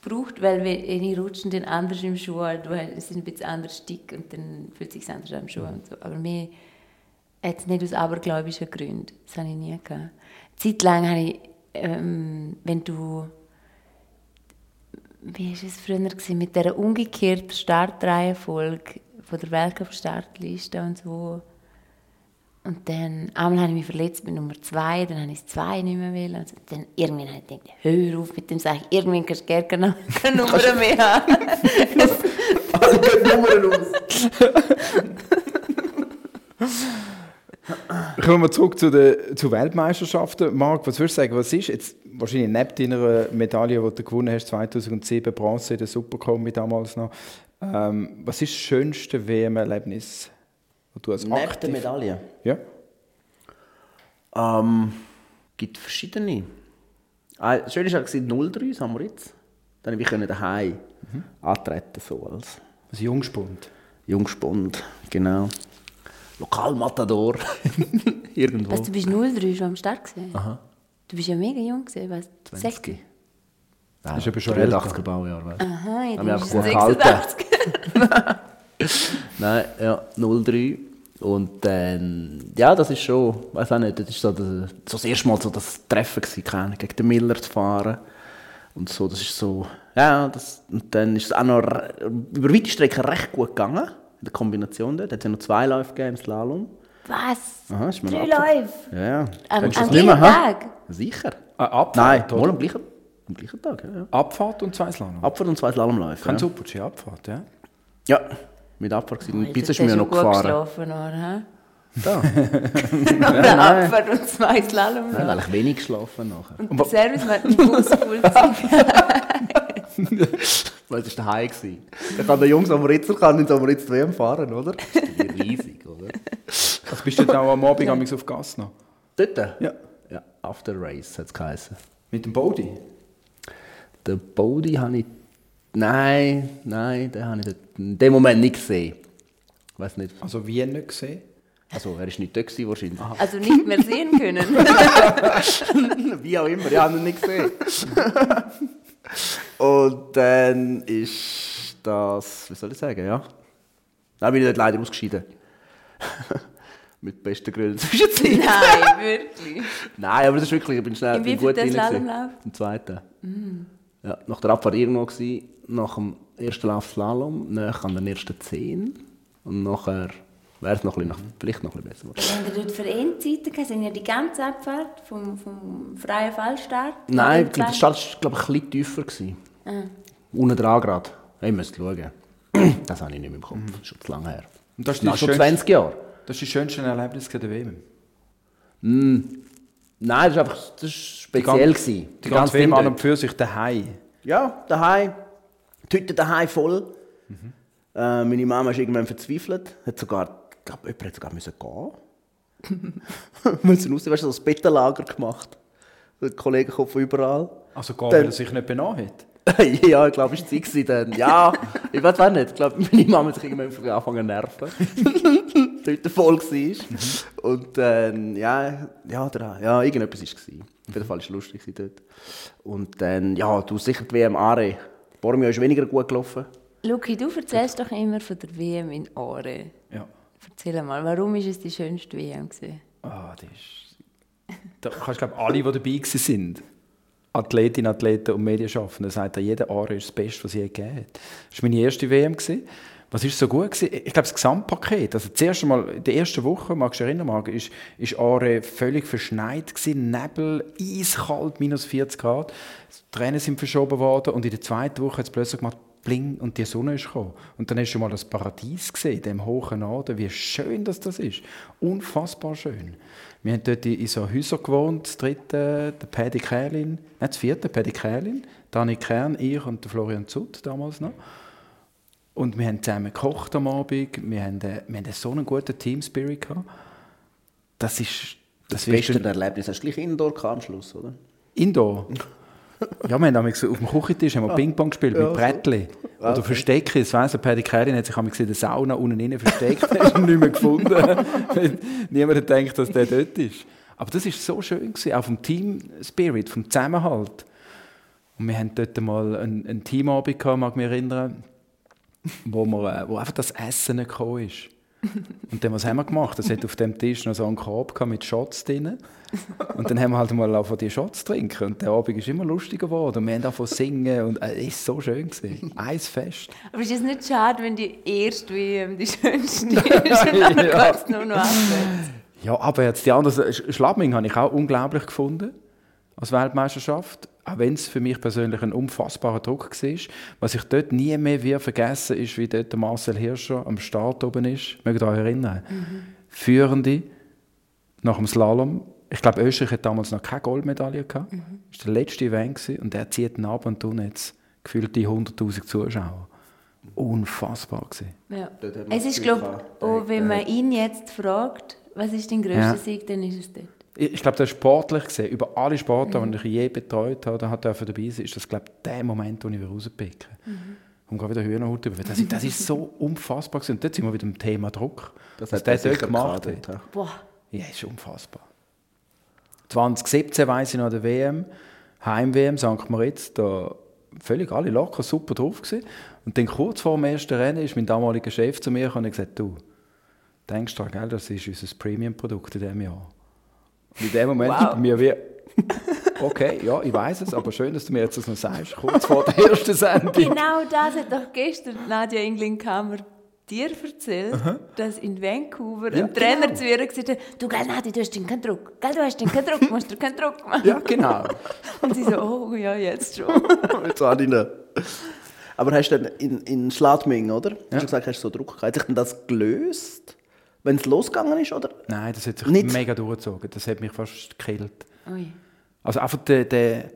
S3: gebraucht, weil wenn ich rutsche, dann anders im Schuh, es ist ein bisschen anders dick und dann fühlt es sich anders an im Schuh und so. Aber mir jetzt nicht aus abergläubischen Gründen, das habe ich nie gehabt. Eine Zeit lang habe ich, ähm, wenn du, wie war es früher, gewesen, mit dieser umgekehrten Startreihenfolge von der Weltcup-Startliste und so, und dann, einmal habe ich mich verletzt mit Nummer zwei, dann habe ich das zwei nicht mehr wollen. Und dann irgendwann habe ich gedacht, hör auf mit dem Sag, irgendwann kannst du gerne keine keine Nummer mehr haben.
S1: Nummern aus.
S2: Kommen wir zurück zu den zu Weltmeisterschaften. Marc, was würdest du sagen, was ist jetzt wahrscheinlich neben deiner Medaille, die du gewonnen hast, 2007 Bronze in der Supercombi damals noch, ähm, was ist das schönste WM-Erlebnis, das du als
S1: Neben der
S2: aktiv...
S1: Medaille?
S2: Ja?
S1: Ähm, gibt verschiedene. Ah, das Schöne war 03, Samoritz. Dann konnte ich können daheim antreten, so als
S2: Also Jungspund.
S1: Jungspund, genau. Lokalmatador, irgendwo.
S3: Was, du bist 03 schon am Start gewesen? Du bist ja mega jung weißt du?
S1: 20. Nein,
S2: Das ist aber schon
S1: 83er Baujahr. weißt du.
S3: Aha,
S1: gut gehalten.
S3: 86.
S1: Nein, ja, 03. Und dann, ja, das ist schon, weiß auch nicht, das ist so das, so das erste Mal so das Treffen gewesen, gegen den Miller zu fahren. Und so, das ist so, ja, das, und dann ist es auch noch über weite Strecken recht gut gegangen, der Kombination dort. Da hat es ja noch zwei Läufe gegeben im Slalom.
S3: Was?
S1: Aha, ist mir
S3: Drei Läufe?
S1: Ja, ja.
S3: Am, gleichen
S1: mehr?
S3: Tag?
S1: Sicher.
S2: Eine Abfahrt,
S1: Nein,
S2: oder?
S1: mal am gleichen, am gleichen Tag, ja. ja.
S2: Abfahrt und zwei Slalom.
S1: Abfahrt und zwei Slalomläufe.
S2: Kein
S1: Ja.
S2: Super-G-Abfahrt, ja?
S1: ja, mit Abfahrt. Und
S3: Alter,
S1: Pizza ist mir
S3: schon
S1: noch
S3: gut
S1: gefahren.
S3: geschlafen, oder?
S1: Da.
S3: Oder Abfahrt und zwei Slalom.
S1: Ich habe eigentlich wenig geschlafen nachher.
S3: Und der Service hat den Bus voll.
S1: Weil es war daheim. gewesen. Da kann der Jungs am Ritzel kann in Samoritz WM fahren, oder? Das ist ja riesig, oder?
S2: Also bist du dann auch am Abend amigs auf Gas noch?
S1: Dort?
S2: Ja.
S1: Ja, After Race hat es geheißen.
S2: Mit dem Body?
S1: Den Body habe ich... Nein, nein, den habe ich in dem Moment nicht gesehen. Ich weiß nicht.
S2: Also wie nicht gesehen?
S1: Also, er war nicht dort gewesen, wahrscheinlich.
S3: Also nicht mehr sehen können.
S1: Wie auch immer, ich habe ihn nicht gesehen. Und dann ist das, wie soll ich sagen, ja. Dann bin ich dort leider ausgeschieden. Mit besten Gründen Zwischenzeit.
S3: Nein, wirklich.
S1: Nein, aber das ist wirklich, ich bin schnell bin gut drin. Im zweiten. Ja, nach der Abfahrt irgendwo gewesen, nach dem ersten Lauf Slalom, nach an den ersten zehn. Und nachher wäre es noch ein bisschen, vielleicht noch ein bisschen besser geworden.
S3: Haben Sie dort für Endzeiten gehabt? Sind ja die ganze Abfahrt vom, vom freien Fallstart?
S1: Nein, ich glaube, der Start war glaube ich, ein bisschen tiefer. Gewesen. Unten dran gerade. Ich müsste schauen. Das habe ich nicht mehr im Kopf. Das ist schon zu lange her.
S2: Und das ist
S1: Nach
S2: die
S1: schon
S2: schönste-
S1: 20 Jahre.
S2: Das ist die schönste Erlebnis der WM.
S1: Nein, das war einfach das ist
S2: Die
S1: speziell.
S2: ganze-
S1: gewesen.
S2: Die ganze WM
S1: Ding
S2: an und für sich daheim.
S1: Ja, daheim. Die Hütte daheim voll. Äh, meine Mama ist irgendwann verzweifelt. Hat sogar, glaube, jemand hat sogar müssen gehen. müssen raus, weißt du, so ein Bettenlager gemacht. Die Kollegen kommen von überall.
S2: Also gar,
S1: Dann-
S2: weil er sich nicht benommen hat.
S1: ja, ich glaube, es war Zeit gewesen dann. Ja, ich weiß auch nicht. Ich glaube, meine Mama hat sich irgendwann angefangen zu nerven. die Hütte voll war. Und dann, ja, ja, der, ja, irgendetwas war es. Auf jeden Fall war es lustig dort. Und dann, ja, du sicher die WM Are. Bormio ist weniger gut gelaufen.
S3: Luki, du erzählst doch immer von der WM in Aare.
S2: Ja.
S3: Erzähl mal, warum ist es die schönste WM?
S2: Ah, das ist... Da kannst du, glaube alle, die dabei waren, Athletinnen, Athleten und Medienschaffende, sagt, jeder Aare ist das Beste, was es je gegeben hat. Das war meine erste WM. Was ist so gut gewesen? Ich glaube, das Gesamtpaket. Also das erste Mal, in der ersten Woche, magst du dich erinnern, Marc, ist, ist Aare völlig verschneit gewesen, Nebel, eiskalt, minus 40 Grad. Die Rennen sind verschoben worden und in der zweiten Woche hat es plötzlich gemacht, bling, und die Sonne ist gekommen. Und dann hast du mal das Paradies gesehen, in dem hohen Norden, wie schön das, das ist. Unfassbar schön. Wir haben dort in so Häusern gewohnt, das dritte, der Paddy Kählin, nein, das vierte, Paddy Kählin, Dani Kern, ich und der Florian Zutt damals noch. Und wir haben zusammen gekocht am Abend, wir haben, äh, wir haben so einen guten Team-Spirit gehabt. Das ist...
S1: Das,
S2: Das
S1: beste Erlebnis hast du gleich Indoor am Schluss, oder?
S2: Indoor? Ja, wir haben damals auf dem Küchentisch haben wir Ping-Pong gespielt mit Brettli. Oder Verstecken. Das weiss, Paddy Kerin hat sich einmal in der Sauna unten innen versteckt hast und nicht mehr gefunden. Niemand hat gedacht, dass der dort ist. Aber das war so schön, gewesen, auch vom Team-Spirit, vom Zusammenhalt. Und wir hatten dort mal einen, einen Teamabend, gehabt, mag ich mich erinnern, wo, wir, äh, wo einfach das Essen nicht gekommen ist. Und dann, was haben wir gemacht? Es hat auf dem Tisch noch so einen Korb gehabt mit Shots drin. Und dann haben wir halt mal angefangen, die Shots trinken. Und der Abend ist immer lustiger geworden. Und wir haben zu singen. Und äh, es war so schön. Gewesen. Eins Fest.
S3: Aber ist es nicht schade, wenn die erste WM die schönste ist und dann
S2: Ja.
S3: geht es nur noch abwärts?
S2: Ja, aber jetzt die andere Sch- Schlamming habe ich auch unglaublich gefunden als Weltmeisterschaft. Auch wenn es für mich persönlich ein unfassbarer Druck war. Was ich dort nie mehr wird vergessen ist, wie dort der Marcel Hirscher am Start oben ist. Mögt ihr euch erinnern? Führende nach dem Slalom. Ich glaube, Österreich hat damals noch keine Goldmedaille gehabt. Das war der letzte Event gewesen. und er zieht ihn ab und tun jetzt gefühlt die 100'000 Zuschauer. Unfassbar gewesen.
S3: Ja. Es ist, glaube
S1: der-
S3: wenn man ihn jetzt fragt, was ist dein grösster
S2: Ja.
S3: Sieg, dann ist es dort.
S2: Ich glaube, das ist sportlich gesehen. Über alle Sportarten, die ich je betreut habe, oder hat dabei sein, ist das, glaube ich, der Moment, wo ich wieder rauspicke. Und gerade wieder Hühnerhut über. Das, ist- das ist so unfassbar gewesen. Und dort sind wir wieder beim Thema Druck.
S1: Das
S2: was
S1: hat
S2: der
S1: er
S2: dort gemacht hat.
S1: ja.
S3: Boah,
S2: Ja, ist unfassbar. 2017 weiss ich noch der WM, Heim-WM, St. Moritz, da völlig alle locker, super drauf gewesen. Und dann kurz vor dem ersten Rennen ist mein damaliger Chef zu mir gekommen und hat gesagt, du, denkst du, gell, das ist unser Premium-Produkt in diesem Jahr. In dem Moment
S3: Wow.
S2: bei mir wie, okay, ja, ich weiß es, aber schön, dass du mir jetzt das noch sagst, kurz vor der ersten Sendung.
S3: genau das hat doch gestern Nadja Englin-Kammer dir erzählt, dass in Vancouver
S2: Ja,
S3: ein Trainer
S2: genau.
S3: zu ihr gesagt hat, du, gell, Nadja, du hast den keinen Druck. Gell, du hast den keinen Druck, du musst dir keinen Druck machen.
S2: Ja, genau.
S3: Und sie so, oh ja, jetzt schon.
S1: Jetzt auch nicht. Aber hast du dann in, in Schladming, oder? Hast du gesagt, hast du so Druck gehabt. Hat sich denn das gelöst, wenn es losgegangen ist, oder?
S2: Nein, das hat sich
S1: Nicht?
S2: mega durchgezogen. Das hat mich fast gekillt.
S3: Ui.
S2: Also einfach der, der,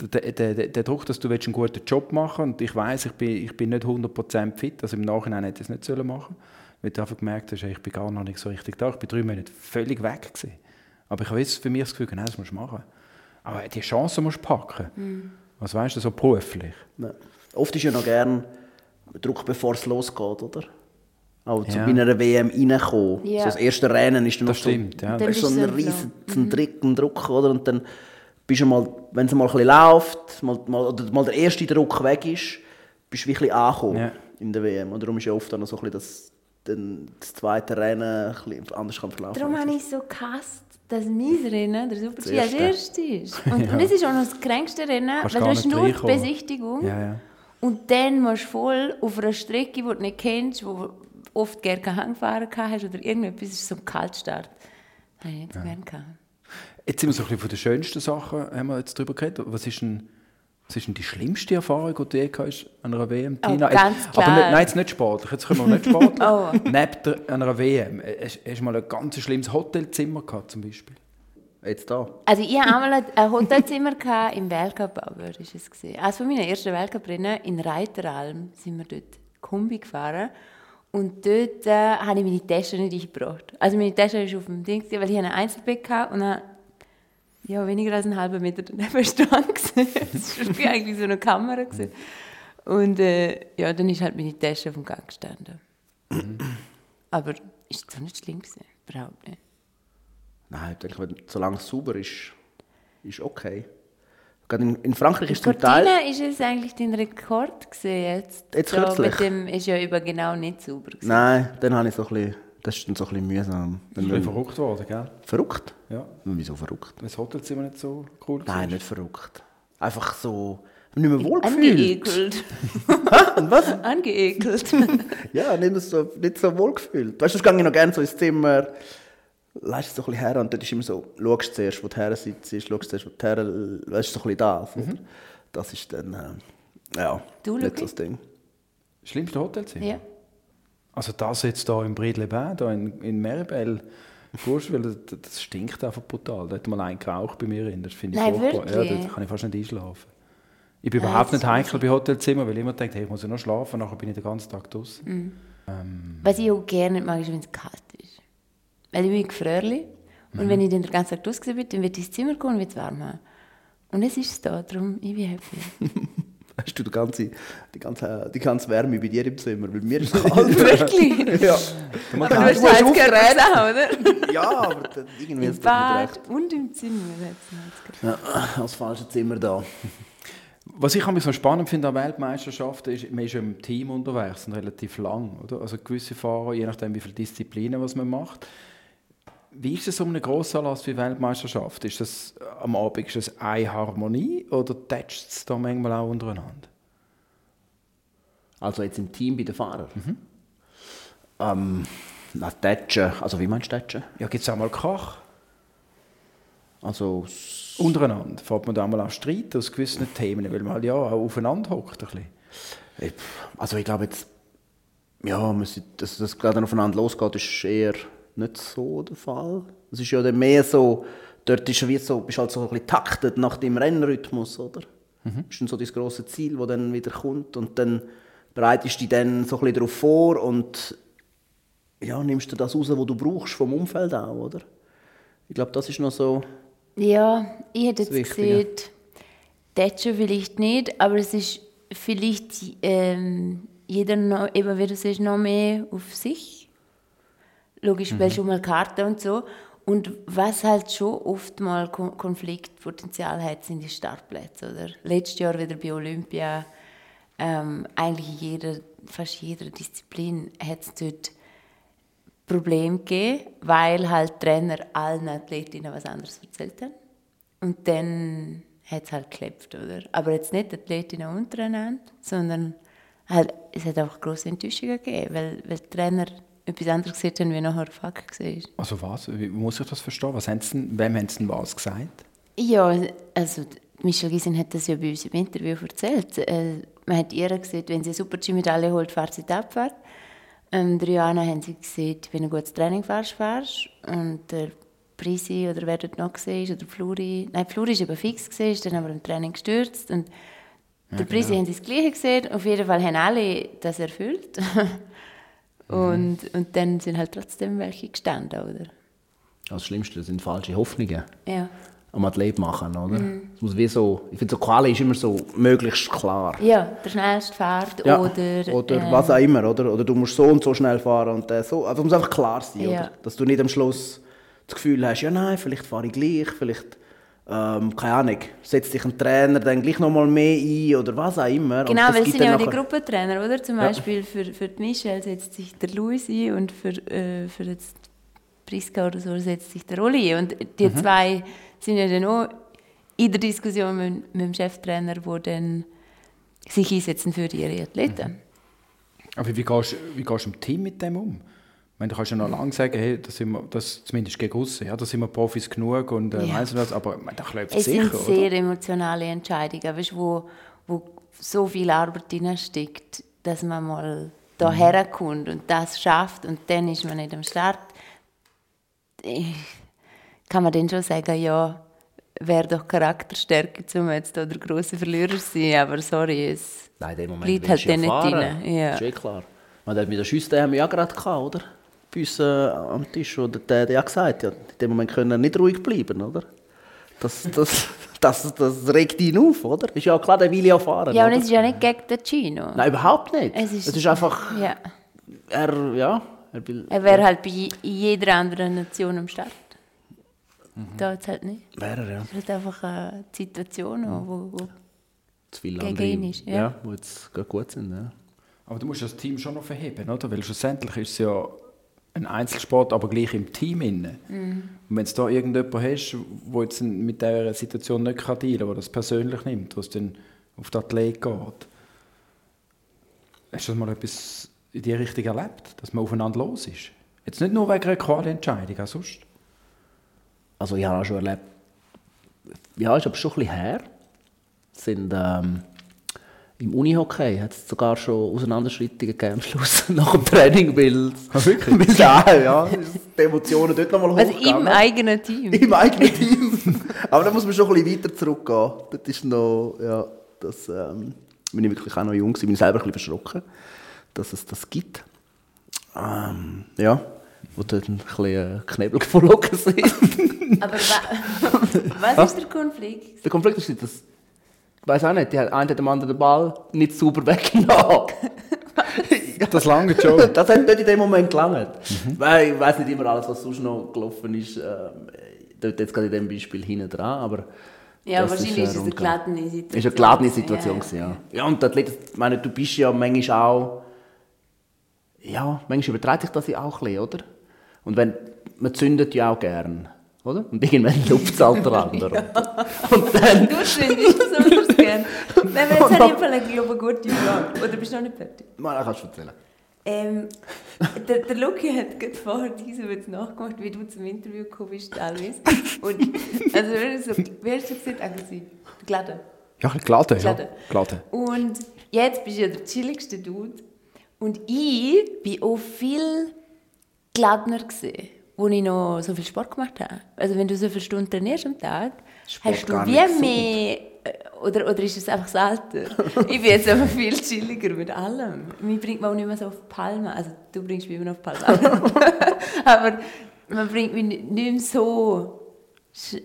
S2: der, der, der, Druck, dass du willst einen guten Job machen und ich weiß, ich bin, ich bin nicht 100% fit, also im Nachhinein hätte ich es nicht sollen machen weil du einfach gemerkt hast, ich bin gar noch nicht so richtig da. Ich bin drei Monate völlig weg gewesen. Aber ich habe jetzt für mich das Gefühl, nein, das musst du machen. Aber die Chance musst du packen. Was weißt du, so beruflich?
S1: Ja. Oft ist ja noch gern Druck, bevor es losgeht, oder? Auch zu
S2: Ja.
S1: bei einer WM reinkommen.
S3: Ja.
S1: So das erste Rennen ist dann
S2: Das
S1: noch so,
S2: stimmt, ja.
S3: Dann
S1: ist so ein
S3: so
S1: riesen so ein Druck, ein oder? Und dann bist du mal, wenn es mal ein bisschen läuft, mal, mal, oder mal der erste Druck weg ist, bist du wirklich angekommen
S2: Ja.
S1: in der WM. Und darum ist ja oft dann noch so ein bisschen das, dann das zweite Rennen ein bisschen anders kann verlaufen.
S3: Darum habe ich so gehasst, dass mein Rennen, der Super-G,
S1: Das
S3: als
S1: erste.
S3: erstes ist. Und, und es ist auch noch das kränkste Rennen,
S2: Kannst
S3: weil du hast nur die. Besichtigung.
S2: Ja, ja.
S3: Und dann musst du voll auf einer Strecke, die du nicht kennst, wo oft gerne keinen Hangfahrer hast oder irgendetwas, ist so ein Kaltstart. Das habe ich nicht so gerne gehabt.
S2: Jetzt sind wir so ein bisschen von den schönsten Sachen haben wir jetzt drüber geredet. Was ist denn, was ist denn die schlimmste Erfahrung, die du je hast an einer WM,
S3: Oh,
S2: Tina?
S3: ganz klar.
S2: Aber nicht, nein, jetzt nicht sportlich. Jetzt kommen wir nicht sportlich.
S3: Oh.
S2: Neben einer WM. Hast, hast du mal ein ganz schlimmes Hotelzimmer gehabt, zum Beispiel?
S1: Jetzt da.
S3: Also ich hatte einmal ein Hotelzimmer im Weltcup, aber ist es gesehen. Also von meiner ersten Weltcuprennen in Reiteralm sind wir dort Kombi gefahren und dort äh, habe ich meine Tasche nicht eingebracht. Also meine Tasche ist auf dem Ding, weil ich ein Einzelbett hatte und dann ja, weniger als einen halben Meter daneben stand. das war eigentlich so eine Kamera. Gewesen. Und äh, ja, dann ist halt meine Tasche auf dem Gang gestanden. Aber ist doch nicht schlimm gewesen. Überhaupt nicht.
S1: Nein, ich denke, wenn- solange es sauber ist, ist okay. Gerade in, in Frankreich ist zum
S3: Cortina
S1: Teil...
S3: ist es eigentlich dein Rekord gesehen jetzt?
S1: Jetzt
S3: so,
S1: kürzlich?
S3: mit dem ist ja über genau nicht sauber gewesen.
S1: Nein, dann habe ich so ein bisschen... Das ist dann so ein bisschen mühsam. Dann
S2: Ich bin verrückt worden, gell?
S1: verrückt?
S2: Ja.
S1: Wieso verrückt?
S2: Das Hotelzimmer nicht so cool.
S1: Nein, nicht verrückt. Einfach so... Nicht mehr wohlgefühlt.
S3: Angeekelt.
S1: Was?
S3: Angeekelt.
S1: Ja, nicht so, nicht so wohlgefühlt. Weißt du, ich gehe noch gerne so ins Zimmer, lässt so ein bisschen her und dort ist immer so, schaust zuerst, wo du her sitzt, schaust zuerst, wo du her, weißt du, so ein bisschen das. oder? Das ist dann, äh, ja,
S3: Du,
S1: nicht so das Ding.
S2: Schlimmste Hotelzimmer?
S3: ja.
S2: Also das jetzt hier in Bridlebin, da in, in Meribel, Courchevel, das, das stinkt einfach brutal. Da hat mal einen geraucht bei mir drin. Das finde ich
S3: Nein,
S2: furchtbar.
S3: wirklich?
S2: Ja, da kann ich fast nicht einschlafen. Ich bin
S3: Ja,
S2: überhaupt nicht heikel bei Hotelzimmern, weil ich immer denke, hey, ich muss ja noch schlafen, nachher bin ich den ganzen Tag draußen.
S3: Was ich auch gerne nicht mag, ist, wenn es kalt ist. Weil ich bin Gefrierli. Und wenn ich den ganzen Tag draußen bin, dann wird ins Zimmer gehen und wird es warm haben. Und es ist es da, darum ich bin happy.
S1: Hast du die ganze, die, ganze, die ganze Wärme bei dir im Zimmer? Weil mir ist es kalt.
S3: Wirklich?
S1: ja.
S3: Aber du hast Heizgerät auch, oder?
S1: ja, aber dann irgendwie
S3: Im. Bad und im Zimmer hat es Heizgerät.
S1: Ja, das falsche Zimmer da.
S2: Was ich so spannend finde an Weltmeisterschaften ist, man ist im Team unterwegs und relativ lang. Oder? Also gewisse Fahrer, je nachdem wie viele Disziplinen was man macht. Wie ist es um einen Grossanlass wie Weltmeisterschaft? Ist das äh, am Abend ist das eine Harmonie oder tätscht es da manchmal auch untereinander?
S1: Also jetzt im Team bei den Fahrern. Ähm, na, Tätschen. Also wie meinst du Tätschen?
S2: Ja, gibt es auch mal Krach
S1: Also
S2: untereinander? Fährt man da mal an Streit aus gewissen Themen, weil man halt ja auch aufeinander hockt ein bisschen.
S1: Ich- Also ich glaube jetzt, ja, man sieht, dass das gerade aufeinander losgeht, ist eher nicht so der Fall. Es ist ja dann mehr so, dort ist wie so, bist halt so ein bisschen taktet nach dem Rennrhythmus, oder? Das ist dann so das grosse Ziel, das dann wieder kommt und dann bereitest du dich dann so ein bisschen darauf vor und ja, nimmst du das raus, was du brauchst vom Umfeld auch, oder? Ich glaube, das ist noch so,
S3: Ja, ich hätte
S1: Das
S3: jetzt
S1: Wichtige.
S3: gesehen, Tätschen vielleicht nicht, aber es ist vielleicht ähm, jeder noch, eben wie du siehst, noch mehr auf sich. Logisch, weil schon mal Karten und so. Und was halt schon oft mal Kon Konfliktpotenzial hat, sind die Startplätze. Oder? Letztes Jahr wieder bei Olympia, ähm, eigentlich in jeder, fast jeder Disziplin hat es dort Probleme gegeben, weil halt Trainer allen Athletinnen was anderes erzählt haben. Und dann hat es halt geklappt, oder? Aber jetzt nicht Athletinnen untereinander, sondern halt, es hat einfach grosse Enttäuschungen gegeben, weil, weil die Trainer etwas anderes gesehen haben, wie nachher Fakt war.
S2: Also was? Wie muss ich das verstehen? Was haben sie wem haben sie denn was gesagt?
S3: Ja, also Michelle Gysin hat das ja bei uns im Interview erzählt. Äh, man hat ihr gesagt, wenn sie eine Super-G-Medaille holt, fährt sie die Abfahrt. Ähm, der Johanna haben sie gesagt, wenn du ein gutes Training fährst, fährst. Und der Prisi oder wer dort noch war, oder Fluri, nein, Fluri war aber fix, gewesen, ist dann aber im Training gestürzt. Und der Prisi haben sie das Gleiche gesehen. Auf jeden Fall haben alle das erfüllt. und, und dann sind halt trotzdem welche gestanden, oder?
S1: das Schlimmste sind falsche Hoffnungen.
S3: Ja.
S1: am Athlet machen, oder? Es muss wie so, ich finde so Quali ist immer so möglichst klar.
S3: Ja, der schnellste fährt
S1: Ja,
S3: oder...
S1: oder
S3: ähm,
S1: was auch immer, oder? Oder du musst so und so schnell fahren und der so. Also es muss einfach klar sein,
S3: Ja.
S1: oder? Dass du nicht am Schluss das Gefühl hast, ja nein, vielleicht fahre ich gleich, vielleicht, ähm, keine Ahnung, setzt dich ein Trainer dann gleich noch mal mehr ein oder was auch immer.
S3: Genau, weil es sind ja auch die Gruppentrainer, oder? Zum Beispiel für, für die Michelle setzt sich der Luis ein und für, äh, für jetzt Priska oder so setzt sich der Oli ein. Und die
S1: Mhm.
S3: zwei sind ja dann auch in der Diskussion mit, mit dem Cheftrainer, die dann sich einsetzen für ihre Athleten.
S1: Mhm.
S2: Aber wie gehst, wie gehst du im Team mit dem um? Ich meine, du kannst ja noch lange sagen, hey, das sind wir, das, zumindest gegen aussen, ja, da sind wir Profis genug und äh,
S3: Ja.
S2: weiss was, aber ich meine, da läuft
S3: Es
S2: sicher,
S3: sind sehr
S2: oder?
S3: emotionale Entscheidungen, weißt, wo, wo so viel Arbeit drinsteckt, dass man mal da
S2: Mhm.
S3: herkommt und das schafft und dann ist man nicht am Start. Kann man dann schon sagen, ja, wäre doch Charakterstärke, um jetzt da der grosse Verlierer zu sein, aber sorry, es
S1: Nein, in dem Moment
S3: liegt
S1: willst
S3: halt dann nicht
S1: fahren.
S3: rein. Ja.
S1: Ist eh klar. Man hat mit der Schüsse haben wir ja gerade gehabt, oder? Bei uns äh, am Tisch. Oder der, der hat gesagt, ja, in dem Moment können wir nicht ruhig bleiben, oder? Das, das, das, das regt ihn auf, oder? Ist ja auch klar, der will ja fahren.
S3: Ja, und es ist ja nicht gegen den Gino.
S1: Nein, überhaupt nicht.
S3: Es ist-
S1: es ist einfach,
S3: Ja.
S1: er, ja, er will...
S3: Er wäre halt bei je- jeder anderen Nation am Start.
S1: Mhm.
S3: Da jetzt halt nicht.
S1: Wäre er, ja.
S3: Es ist halt einfach eine Situation, wo, wo
S1: Zu viele
S3: Gegen
S1: andere,
S3: ihn ist, ja.
S1: ja. die jetzt gerade gut sind, ja.
S2: Aber du musst das Team schon noch verheben, oder? Weil schlussendlich ist es ja ein Einzelsport, aber gleich im Team inne. Und wenn du da irgendjemanden hast, der jetzt mit dieser Situation nicht kann dealen kann, der das persönlich nimmt, was dann auf den Athlet geht, hast du das mal etwas in die Richtung erlebt, dass man aufeinander los ist? Jetzt nicht nur wegen einer Quali-Entscheidung, auch sonst.
S1: Also ich habe auch schon erlebt, ja, ist aber schon ein bisschen her, sind ähm, im Unihockey hat es sogar schon Auseinanderschreitungen gegeben am Schluss nach dem Training, weil, weil da, ja, die Emotionen dort nochmal
S3: Also
S1: hochgegangen.
S3: im eigenen Team.
S1: Im eigenen Team. Aber da muss man schon ein bisschen weiter zurückgehen. Das ist noch, ja, das, ähm, bin ich wirklich auch noch jung gewesen, bin ich selber ein bisschen verschrocken, dass es das gibt. Ähm, ja, wo dort ein bisschen äh, Knebel geflogen sind.
S3: Aber wa was ist der Konflikt?
S1: Der Konflikt ist, dass, ich weiß auch nicht, die hat, einer hat dem anderen den Ball nicht sauber weggenommen.
S2: Das lange schon.
S1: Das hat nicht in dem Moment gelangt. Weil ich weiß nicht immer alles, was sonst noch gelaufen ist. Ähm, dort jetzt gerade in dem Beispiel hinten dran, aber
S3: Ja, wahrscheinlich
S1: äh,
S3: ist es eine geladene Situation.
S1: ist eine geladene Situation
S3: Ja,
S1: gewesen, ja. Ja, und der Athlet, ich meine, du bist ja manchmal auch, ja, manchmal übertreibt sich das ja auch ein bisschen, oder? Und wenn, man zündet ja auch gern, oder? Und irgendwann lupft es halt der andere. Und dann,
S3: Du findest das besonders gern. Nein, aber jetzt habe ich im Fall eine, gute Frage. Oder bist du noch nicht fertig?
S1: mal, kannst du erzählen.
S3: Ähm, der, der Luki hat gerade vorher diese jetzt nachgemacht, wie du zum Interview gekommen bist, teilweise. Und, also, so, wie hast du gesagt, aggressiv? Geladen.
S2: Ja, ein bisschen geladen, ja.
S3: Geladen. Und jetzt bist du ja der chilligste Dude. Und ich war auch viel geladener, gewesen, wo ich noch so viel Sport gemacht habe. Also wenn du so viele Stunden trainierst am Tag,
S1: Sport
S3: hast du wie mehr... äh, Oder, oder ist es einfach das Alter? ich bin jetzt einfach viel chilliger mit allem. Mich bringt man auch nicht mehr so auf die Palme. Also du bringst mich immer noch auf die Palme. Aber man bringt mich nicht mehr so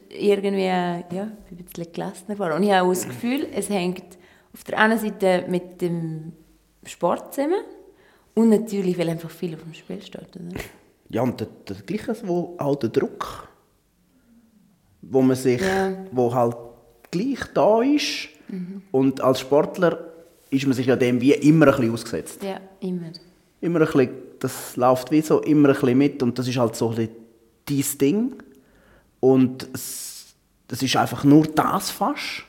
S3: irgendwie ja, ein bisschen gelassener vor. Und ich habe auch das Gefühl, es hängt auf der einen Seite mit dem Sport zusammen und natürlich, weil einfach viel auf dem Spiel steht. Oder?
S1: Ja, und der, der gleiche, wo auch der Druck, wo man sich,
S3: Ja.
S1: wo halt gleich da ist. Und als Sportler ist man sich ja dem wie immer ein bisschen ausgesetzt.
S3: Ja, immer.
S1: Immer ein bisschen, das läuft wie so immer ein bisschen mit und das ist halt so ein bisschen dein Ding. Und es, das ist einfach nur das fast,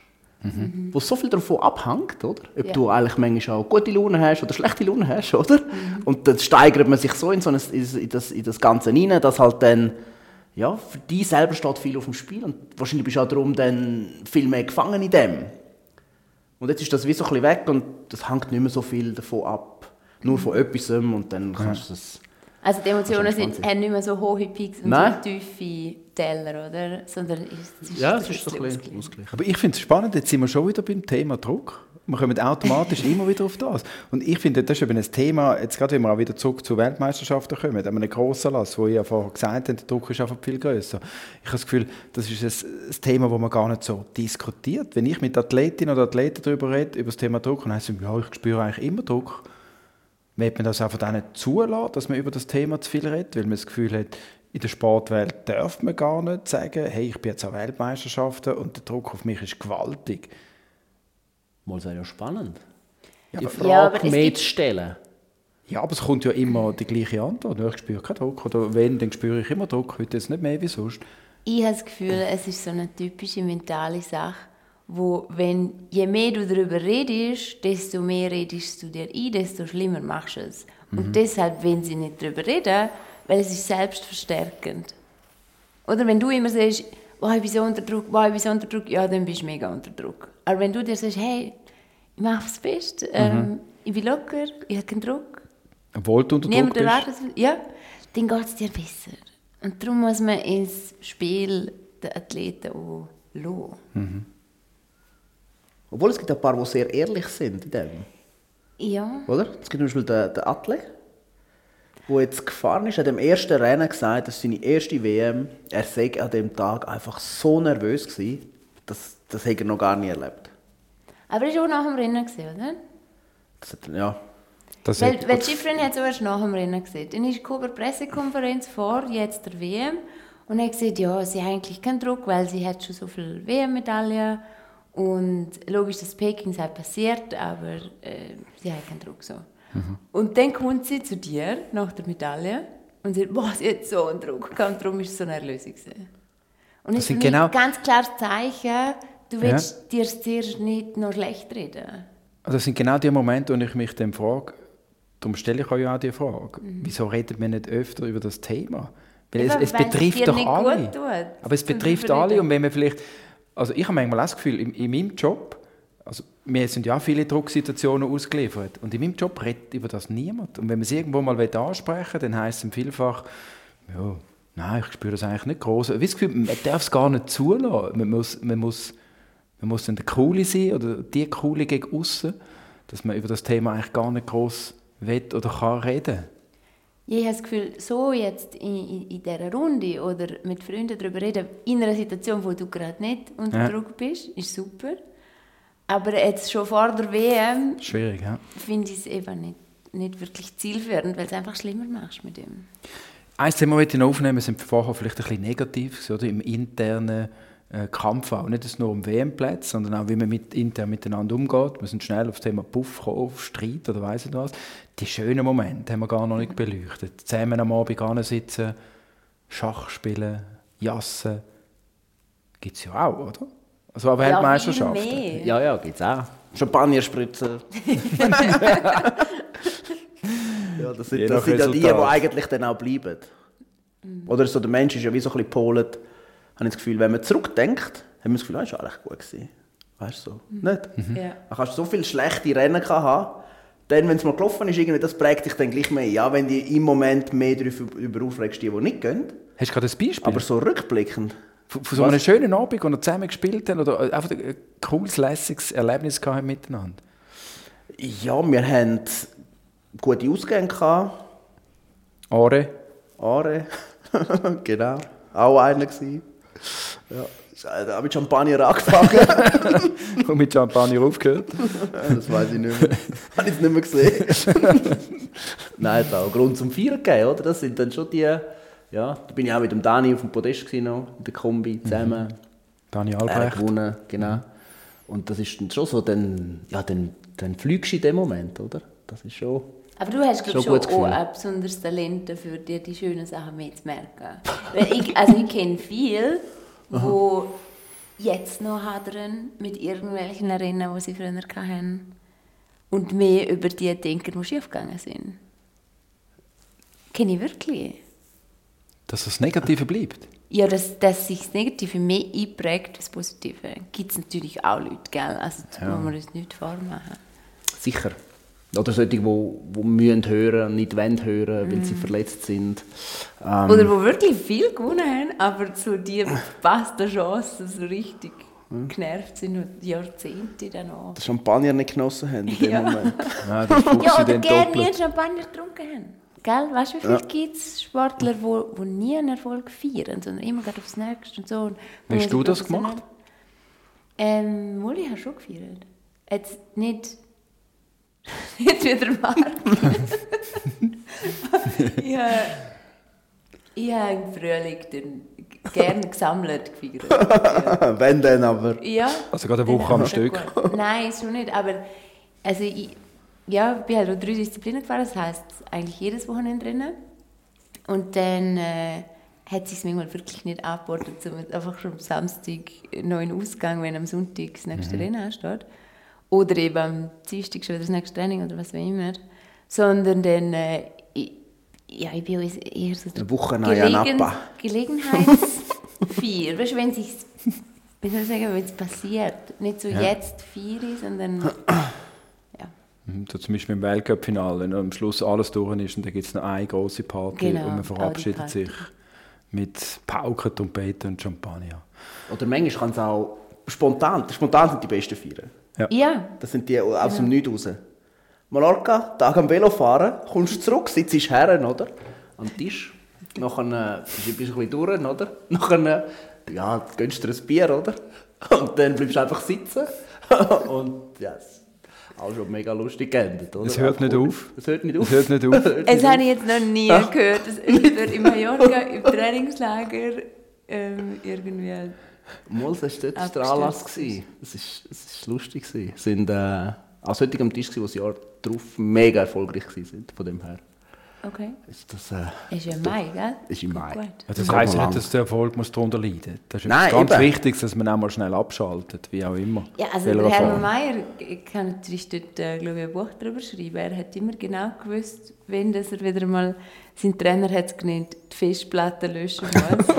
S1: wo so viel davon abhängt, oder? Ob
S3: Ja.
S1: du eigentlich manchmal auch gute Laune hast oder schlechte Laune hast, oder? Und dann steigert man sich so in, so ein, in, das, in das Ganze rein, dass halt dann, ja, für dich selber steht viel auf dem Spiel und wahrscheinlich bist du auch darum dann viel mehr gefangen in dem. Und jetzt ist das wie so ein bisschen weg und das hängt nicht mehr so viel davon ab. Nur von etwas und dann kannst du es...
S3: Also die Emotionen sind, haben nicht mehr so hohe Peaks und
S1: Nein.
S3: so tiefe Täler, oder? Sondern es ist,
S1: Ja,
S3: ein
S1: es ist so ein
S3: bisschen
S1: ausgeglichen.
S2: Aber ich finde es spannend, jetzt sind wir schon wieder beim Thema Druck. Wir kommen automatisch immer wieder auf das. Und ich finde, das ist eben ein Thema, jetzt gerade wenn wir auch wieder zurück zu Weltmeisterschaften kommen, an einem grossen Lass, wo ich ja vorher gesagt habe, der Druck ist einfach viel grösser. Ich habe das Gefühl, das ist ein, Thema, das man gar nicht so diskutiert. Wenn ich mit Athletinnen oder Athleten darüber rede, über das Thema Druck, dann heisst es, ja, ich spüre eigentlich immer Druck. Wird man das einfach auch nicht zulassen, dass man über das Thema zu viel redet, weil man das Gefühl hat, in der Sportwelt darf man gar nicht sagen, hey, ich bin jetzt an Weltmeisterschaften und der Druck auf mich ist gewaltig.
S1: Mal ist ja spannend. die
S3: Ja,
S1: Frage
S3: aber es
S1: mehr
S3: gibt-
S1: zu stellen.
S2: Ja, aber es kommt ja immer die gleiche Antwort. Ja, Ich spüre keinen Druck. Oder wenn, dann spüre ich immer Druck. Heute ist nicht mehr wie sonst.
S3: Ich habe das Gefühl, es ist so eine typische mentale Sache, wo, wenn je mehr du darüber redest, desto mehr redest du dir ein, desto schlimmer machst du es. Und deshalb, wenn sie nicht darüber reden, weil es ist selbstverstärkend. Oder wenn du immer sagst, wow, ich bin so unter Druck, wow, ich bin so unter Druck, ja, dann bist du mega unter Druck. Aber wenn du dir sagst, hey, ich mache das Beste, ähm, ich bin locker, ich habe keinen Druck,
S2: Obwohl du unter Druck
S3: niemand
S2: bist.
S3: erwartet es, ja, dann geht es dir besser. Und darum muss man ins Spiel der Athleten auch lassen.
S1: Obwohl es gibt ein paar, die sehr ehrlich sind in dem.
S3: Ja.
S1: Oder? Es gibt zum Beispiel den, den Atle, der jetzt gefahren ist, hat im ersten Rennen gesagt, das ist seine erste WM. Er sei an dem Tag einfach so nervös gewesen, das, das hätte er noch gar nie erlebt.
S3: Aber er war auch nach dem Rennen, gewesen, oder?
S1: Das hat, ja,
S2: Das
S3: Weil,
S2: hat-
S3: weil die Schifferin hat es erst nach dem Rennen gesehen. Dann ist eine Pressekonferenz vor jetzt der WM und er hat gesagt, ja, sie hat eigentlich keinen Druck, weil sie hat schon so viele WM-Medaillen und logisch, dass Peking sei passiert, aber äh, sie hat keinen Druck so. Und dann kommt sie zu dir nach der Medaille und sagt, boah, sie hat so einen Druck gehabt und darum ist es so nervös gewesen. Und das ist für mich
S2: genau-
S3: ein ganz klares Zeichen, du willst dir zuerst nicht noch schlecht reden.
S2: Also das sind genau die Momente, wo ich mich dann frage, darum stelle ich euch auch die Frage,
S3: Mhm.
S2: wieso redet man nicht öfter über das Thema? Weil
S3: Ja,
S2: es, es
S3: es
S2: betrifft
S3: dir
S2: doch alle. Aber es betrifft alle und wenn man vielleicht, also ich habe manchmal das Gefühl, in, in meinem Job, also wir sind ja viele Drucksituationen ausgeliefert und in meinem Job redet über das niemand. Und wenn man es irgendwo mal ansprechen will, dann heisst es vielfach, ja, nein, ich spüre das eigentlich nicht groß. Ich das Gefühl, man darf es gar nicht zulassen. Man muss, man muss, man muss dann der Coole sein oder die Coole gegen aussen, dass man über das Thema eigentlich gar nicht groß will oder kann reden.
S3: Ich habe das Gefühl, so jetzt in, in, in dieser Runde oder mit Freunden darüber reden, in einer Situation, wo du gerade nicht unter
S2: Ja.
S3: Druck bist, ist super. Aber jetzt schon vor der WM
S2: Schwierig, ja.
S3: finde ich es eben nicht, nicht wirklich zielführend, weil es einfach schlimmer machst mit dem.
S2: Ein Thema, das ich noch aufnehmen sind vorher vielleicht ein bisschen negativ, oder? im internen äh, Kampf auch. Nicht nur um WM-Plätze, sondern auch, wie man mit, intern miteinander umgeht. Wir sind schnell auf das Thema Puff gekommen, auf Streit oder weiss nicht was. Die schönen Momente haben wir gar noch nicht beleuchtet. Zusammen am Abend sitzen, Schach spielen, jassen. Gibt es ja auch, oder? Also auch Weltmeisterschaften.
S3: Ja,
S1: ja, ja gibt es auch. Champagner spritzen. ja, das sind, das sind ja die, die eigentlich dann auch bleiben. Oder so, der Mensch ist ja wie so ein bisschen polet. Habe ich das Gefühl, wenn man zurückdenkt, haben wir das Gefühl, ah, ist eigentlich gut gewesen. Weißt du so? Nicht?
S3: Ja.
S1: Dann kannst du so viele schlechte Rennen haben. Dann, wenn es mal gelaufen ist, irgendwie, das prägt dich dann gleich mehr. Ja, wenn die im Moment mehr darüber über aufregst, die, die nicht gehen.
S2: Hast du gerade ein Beispiel?
S1: Aber so rückblickend.
S2: von, von so einem schönen Abend, wo wir zusammen gespielt haben oder einfach ein cooles, lässiges Erlebnis gehabt haben miteinander?
S1: Ja, wir hatten gute Ausgänge. Gehabt.
S2: Are?
S1: Are. genau. Auch einer gewesen. Ja. Da habe ich Champagner angefangen.
S2: Und mit Champagner aufgehört?
S1: das weiß ich nicht mehr. habe ich es nicht mehr gesehen. Nein, da auch Grund zum Feiern gegeben, oder? Das sind dann schon die... Ja, da bin ich auch mit dem Dani auf dem Podest gewesen in der Kombi zusammen.
S2: Dani
S1: Er
S2: Albrecht.
S1: gewonnen, genau. Und das ist dann schon so, dann, ja, dann, dann fliegst du in dem Moment, oder? Das ist schon...
S3: Aber du hast glaub,
S1: Schon
S3: schon, auch ein besonderes Talent dafür, dir die schönen Sachen mehr zu merken. Weil ich, also ich kenne viele, die jetzt noch hadern mit irgendwelchen Rennen, die sie früher hatten. Und mehr über die denken, die schiefgegangen sind. Kenne ich wirklich.
S2: Dass das Negative bleibt.
S3: Ja, dass, dass sich das Negative mehr einprägt als das Positive. Gibt es natürlich auch Leute, gell? Also da
S2: Ja.
S3: muss man uns nicht vormachen.
S1: Sicher. Oder solche, die, die müssen hören und nicht wollen hören, weil sie verletzt sind. Ähm,
S3: Oder wo wirklich viel gewonnen haben, aber so die verpassten Chancen so richtig genervt sind und Jahrzehnte danach.
S1: den Champagner nicht genossen haben in dem
S3: Ja.
S1: Moment.
S2: Ja,
S3: Ja,
S2: sie
S3: oder gerne nie Champagner getrunken haben. Gell? Weißt du, wie viele gibt es Sportler, die wo, wo nie einen Erfolg feiern, sondern immer gerade aufs Nächste und so. Und
S2: hast du das gemacht?
S3: Ähm, Muli hat schon gefeiert. Jetzt nicht, nicht wie der Marc. ja, ich habe im Frühling dann gerne gesammelt gefeiert.
S1: Wenn dann aber.
S3: Ja.
S2: Also gerade eine Woche am Stück.
S3: Nein, schon nicht. Aber also ich ja, bin halt auch drei Disziplinen gefahren, das heisst eigentlich jedes Wochenende drinnen. Und dann äh, hat es sich manchmal wirklich nicht angeboten, um einfach schon am Samstag noch in den Ausgang, wenn am Sonntag das nächste
S2: Mhm.
S3: Rennen ansteht. Oder eben am Dienstag schon wieder das nächste Training oder was auch immer. Sondern dann, äh, ich, ja, ich bin eher so der
S1: Eine Woche nach Janappa.
S3: Gelegenheitsfeier. weißt du, wenn sich wie soll ich sagen, wenn es passiert. Nicht so jetzt feiern, sondern ja.
S2: Mhm, So zum Beispiel im Weltcup-Finale, wenn am Schluss alles durch ist und dann gibt es noch eine große Party
S3: Genau,
S2: und man verabschiedet
S3: Party.
S2: sich mit Pauken, Trompeten und Champagner.
S1: Oder manchmal kann es auch spontan, spontan sind die besten Feiern.
S3: Ja,
S1: Das sind die aus dem Nichts raus. Mallorca, Tag am Velo fahren, kommst zurück, sitzt her, oder? Am Tisch. Nachher äh, bist du ein bisschen durch, oder? Nachher, äh, ja, gönnst dir ein Bier, oder? Und dann bleibst du einfach sitzen. Und ja, es ist auch schon mega lustig geendet, oder?
S2: Es hört nicht auf.
S1: Es hört nicht auf.
S2: Es hört nicht auf.
S1: nicht
S3: habe ich jetzt noch nie gehört, dass jemand in Mallorca im Trainingslager ähm, irgendwie...
S1: Mal, das war dort der Anlass. Das war lustig. Es sind äh, als heute am Tisch, wo das Jahr darauf mega erfolgreich waren. Von dem her
S3: Okay.
S1: ist das äh,
S3: Ist ja Mai, gell?
S1: ist im Mai.
S3: Gut.
S2: Ja, das heisst nicht, dass der Erfolg muss darunter leiden muss. Das ist
S1: Nein,
S2: ganz
S1: eben.
S2: wichtig, dass man auch mal schnell abschaltet, wie auch immer.
S3: Ja, also der Hermann Mayer, ich kann natürlich dort, äh, glaube ich, ein Buch darüber schreiben. Er hat immer genau gewusst, wenn das er wieder mal, sein Trainer hat es genannt, die Festplatte löschen muss.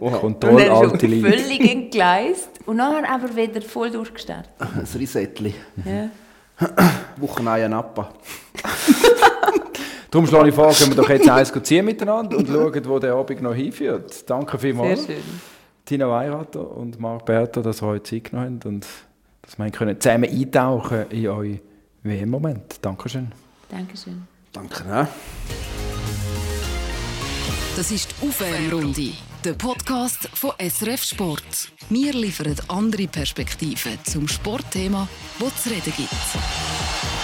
S3: Und
S2: toll,
S3: er ist
S2: alte
S3: schon
S2: Leute.
S3: völlig entgleist und nachher aber wieder voll durchgestartet.
S1: Ein Resettli.
S3: Ja.
S1: Wochenende Nappa.
S2: Darum schlage ich vor, können wir doch jetzt eins ziehen miteinander und schauen, wo der Abend noch hinführt. Danke
S3: Sehr
S2: vielmals,
S3: schön.
S2: Tina Weirater und Marc Berter, dass ihr heute Zeit genommen habt und dass wir können zusammen eintauchen in euren WM-Moment. Dankeschön.
S3: Dankeschön.
S1: Danke, ne?
S4: Das ist die Aufwärmrunde, der Podcast von SRF Sport. Wir liefern andere Perspektiven zum Sportthema, das zu reden gibt.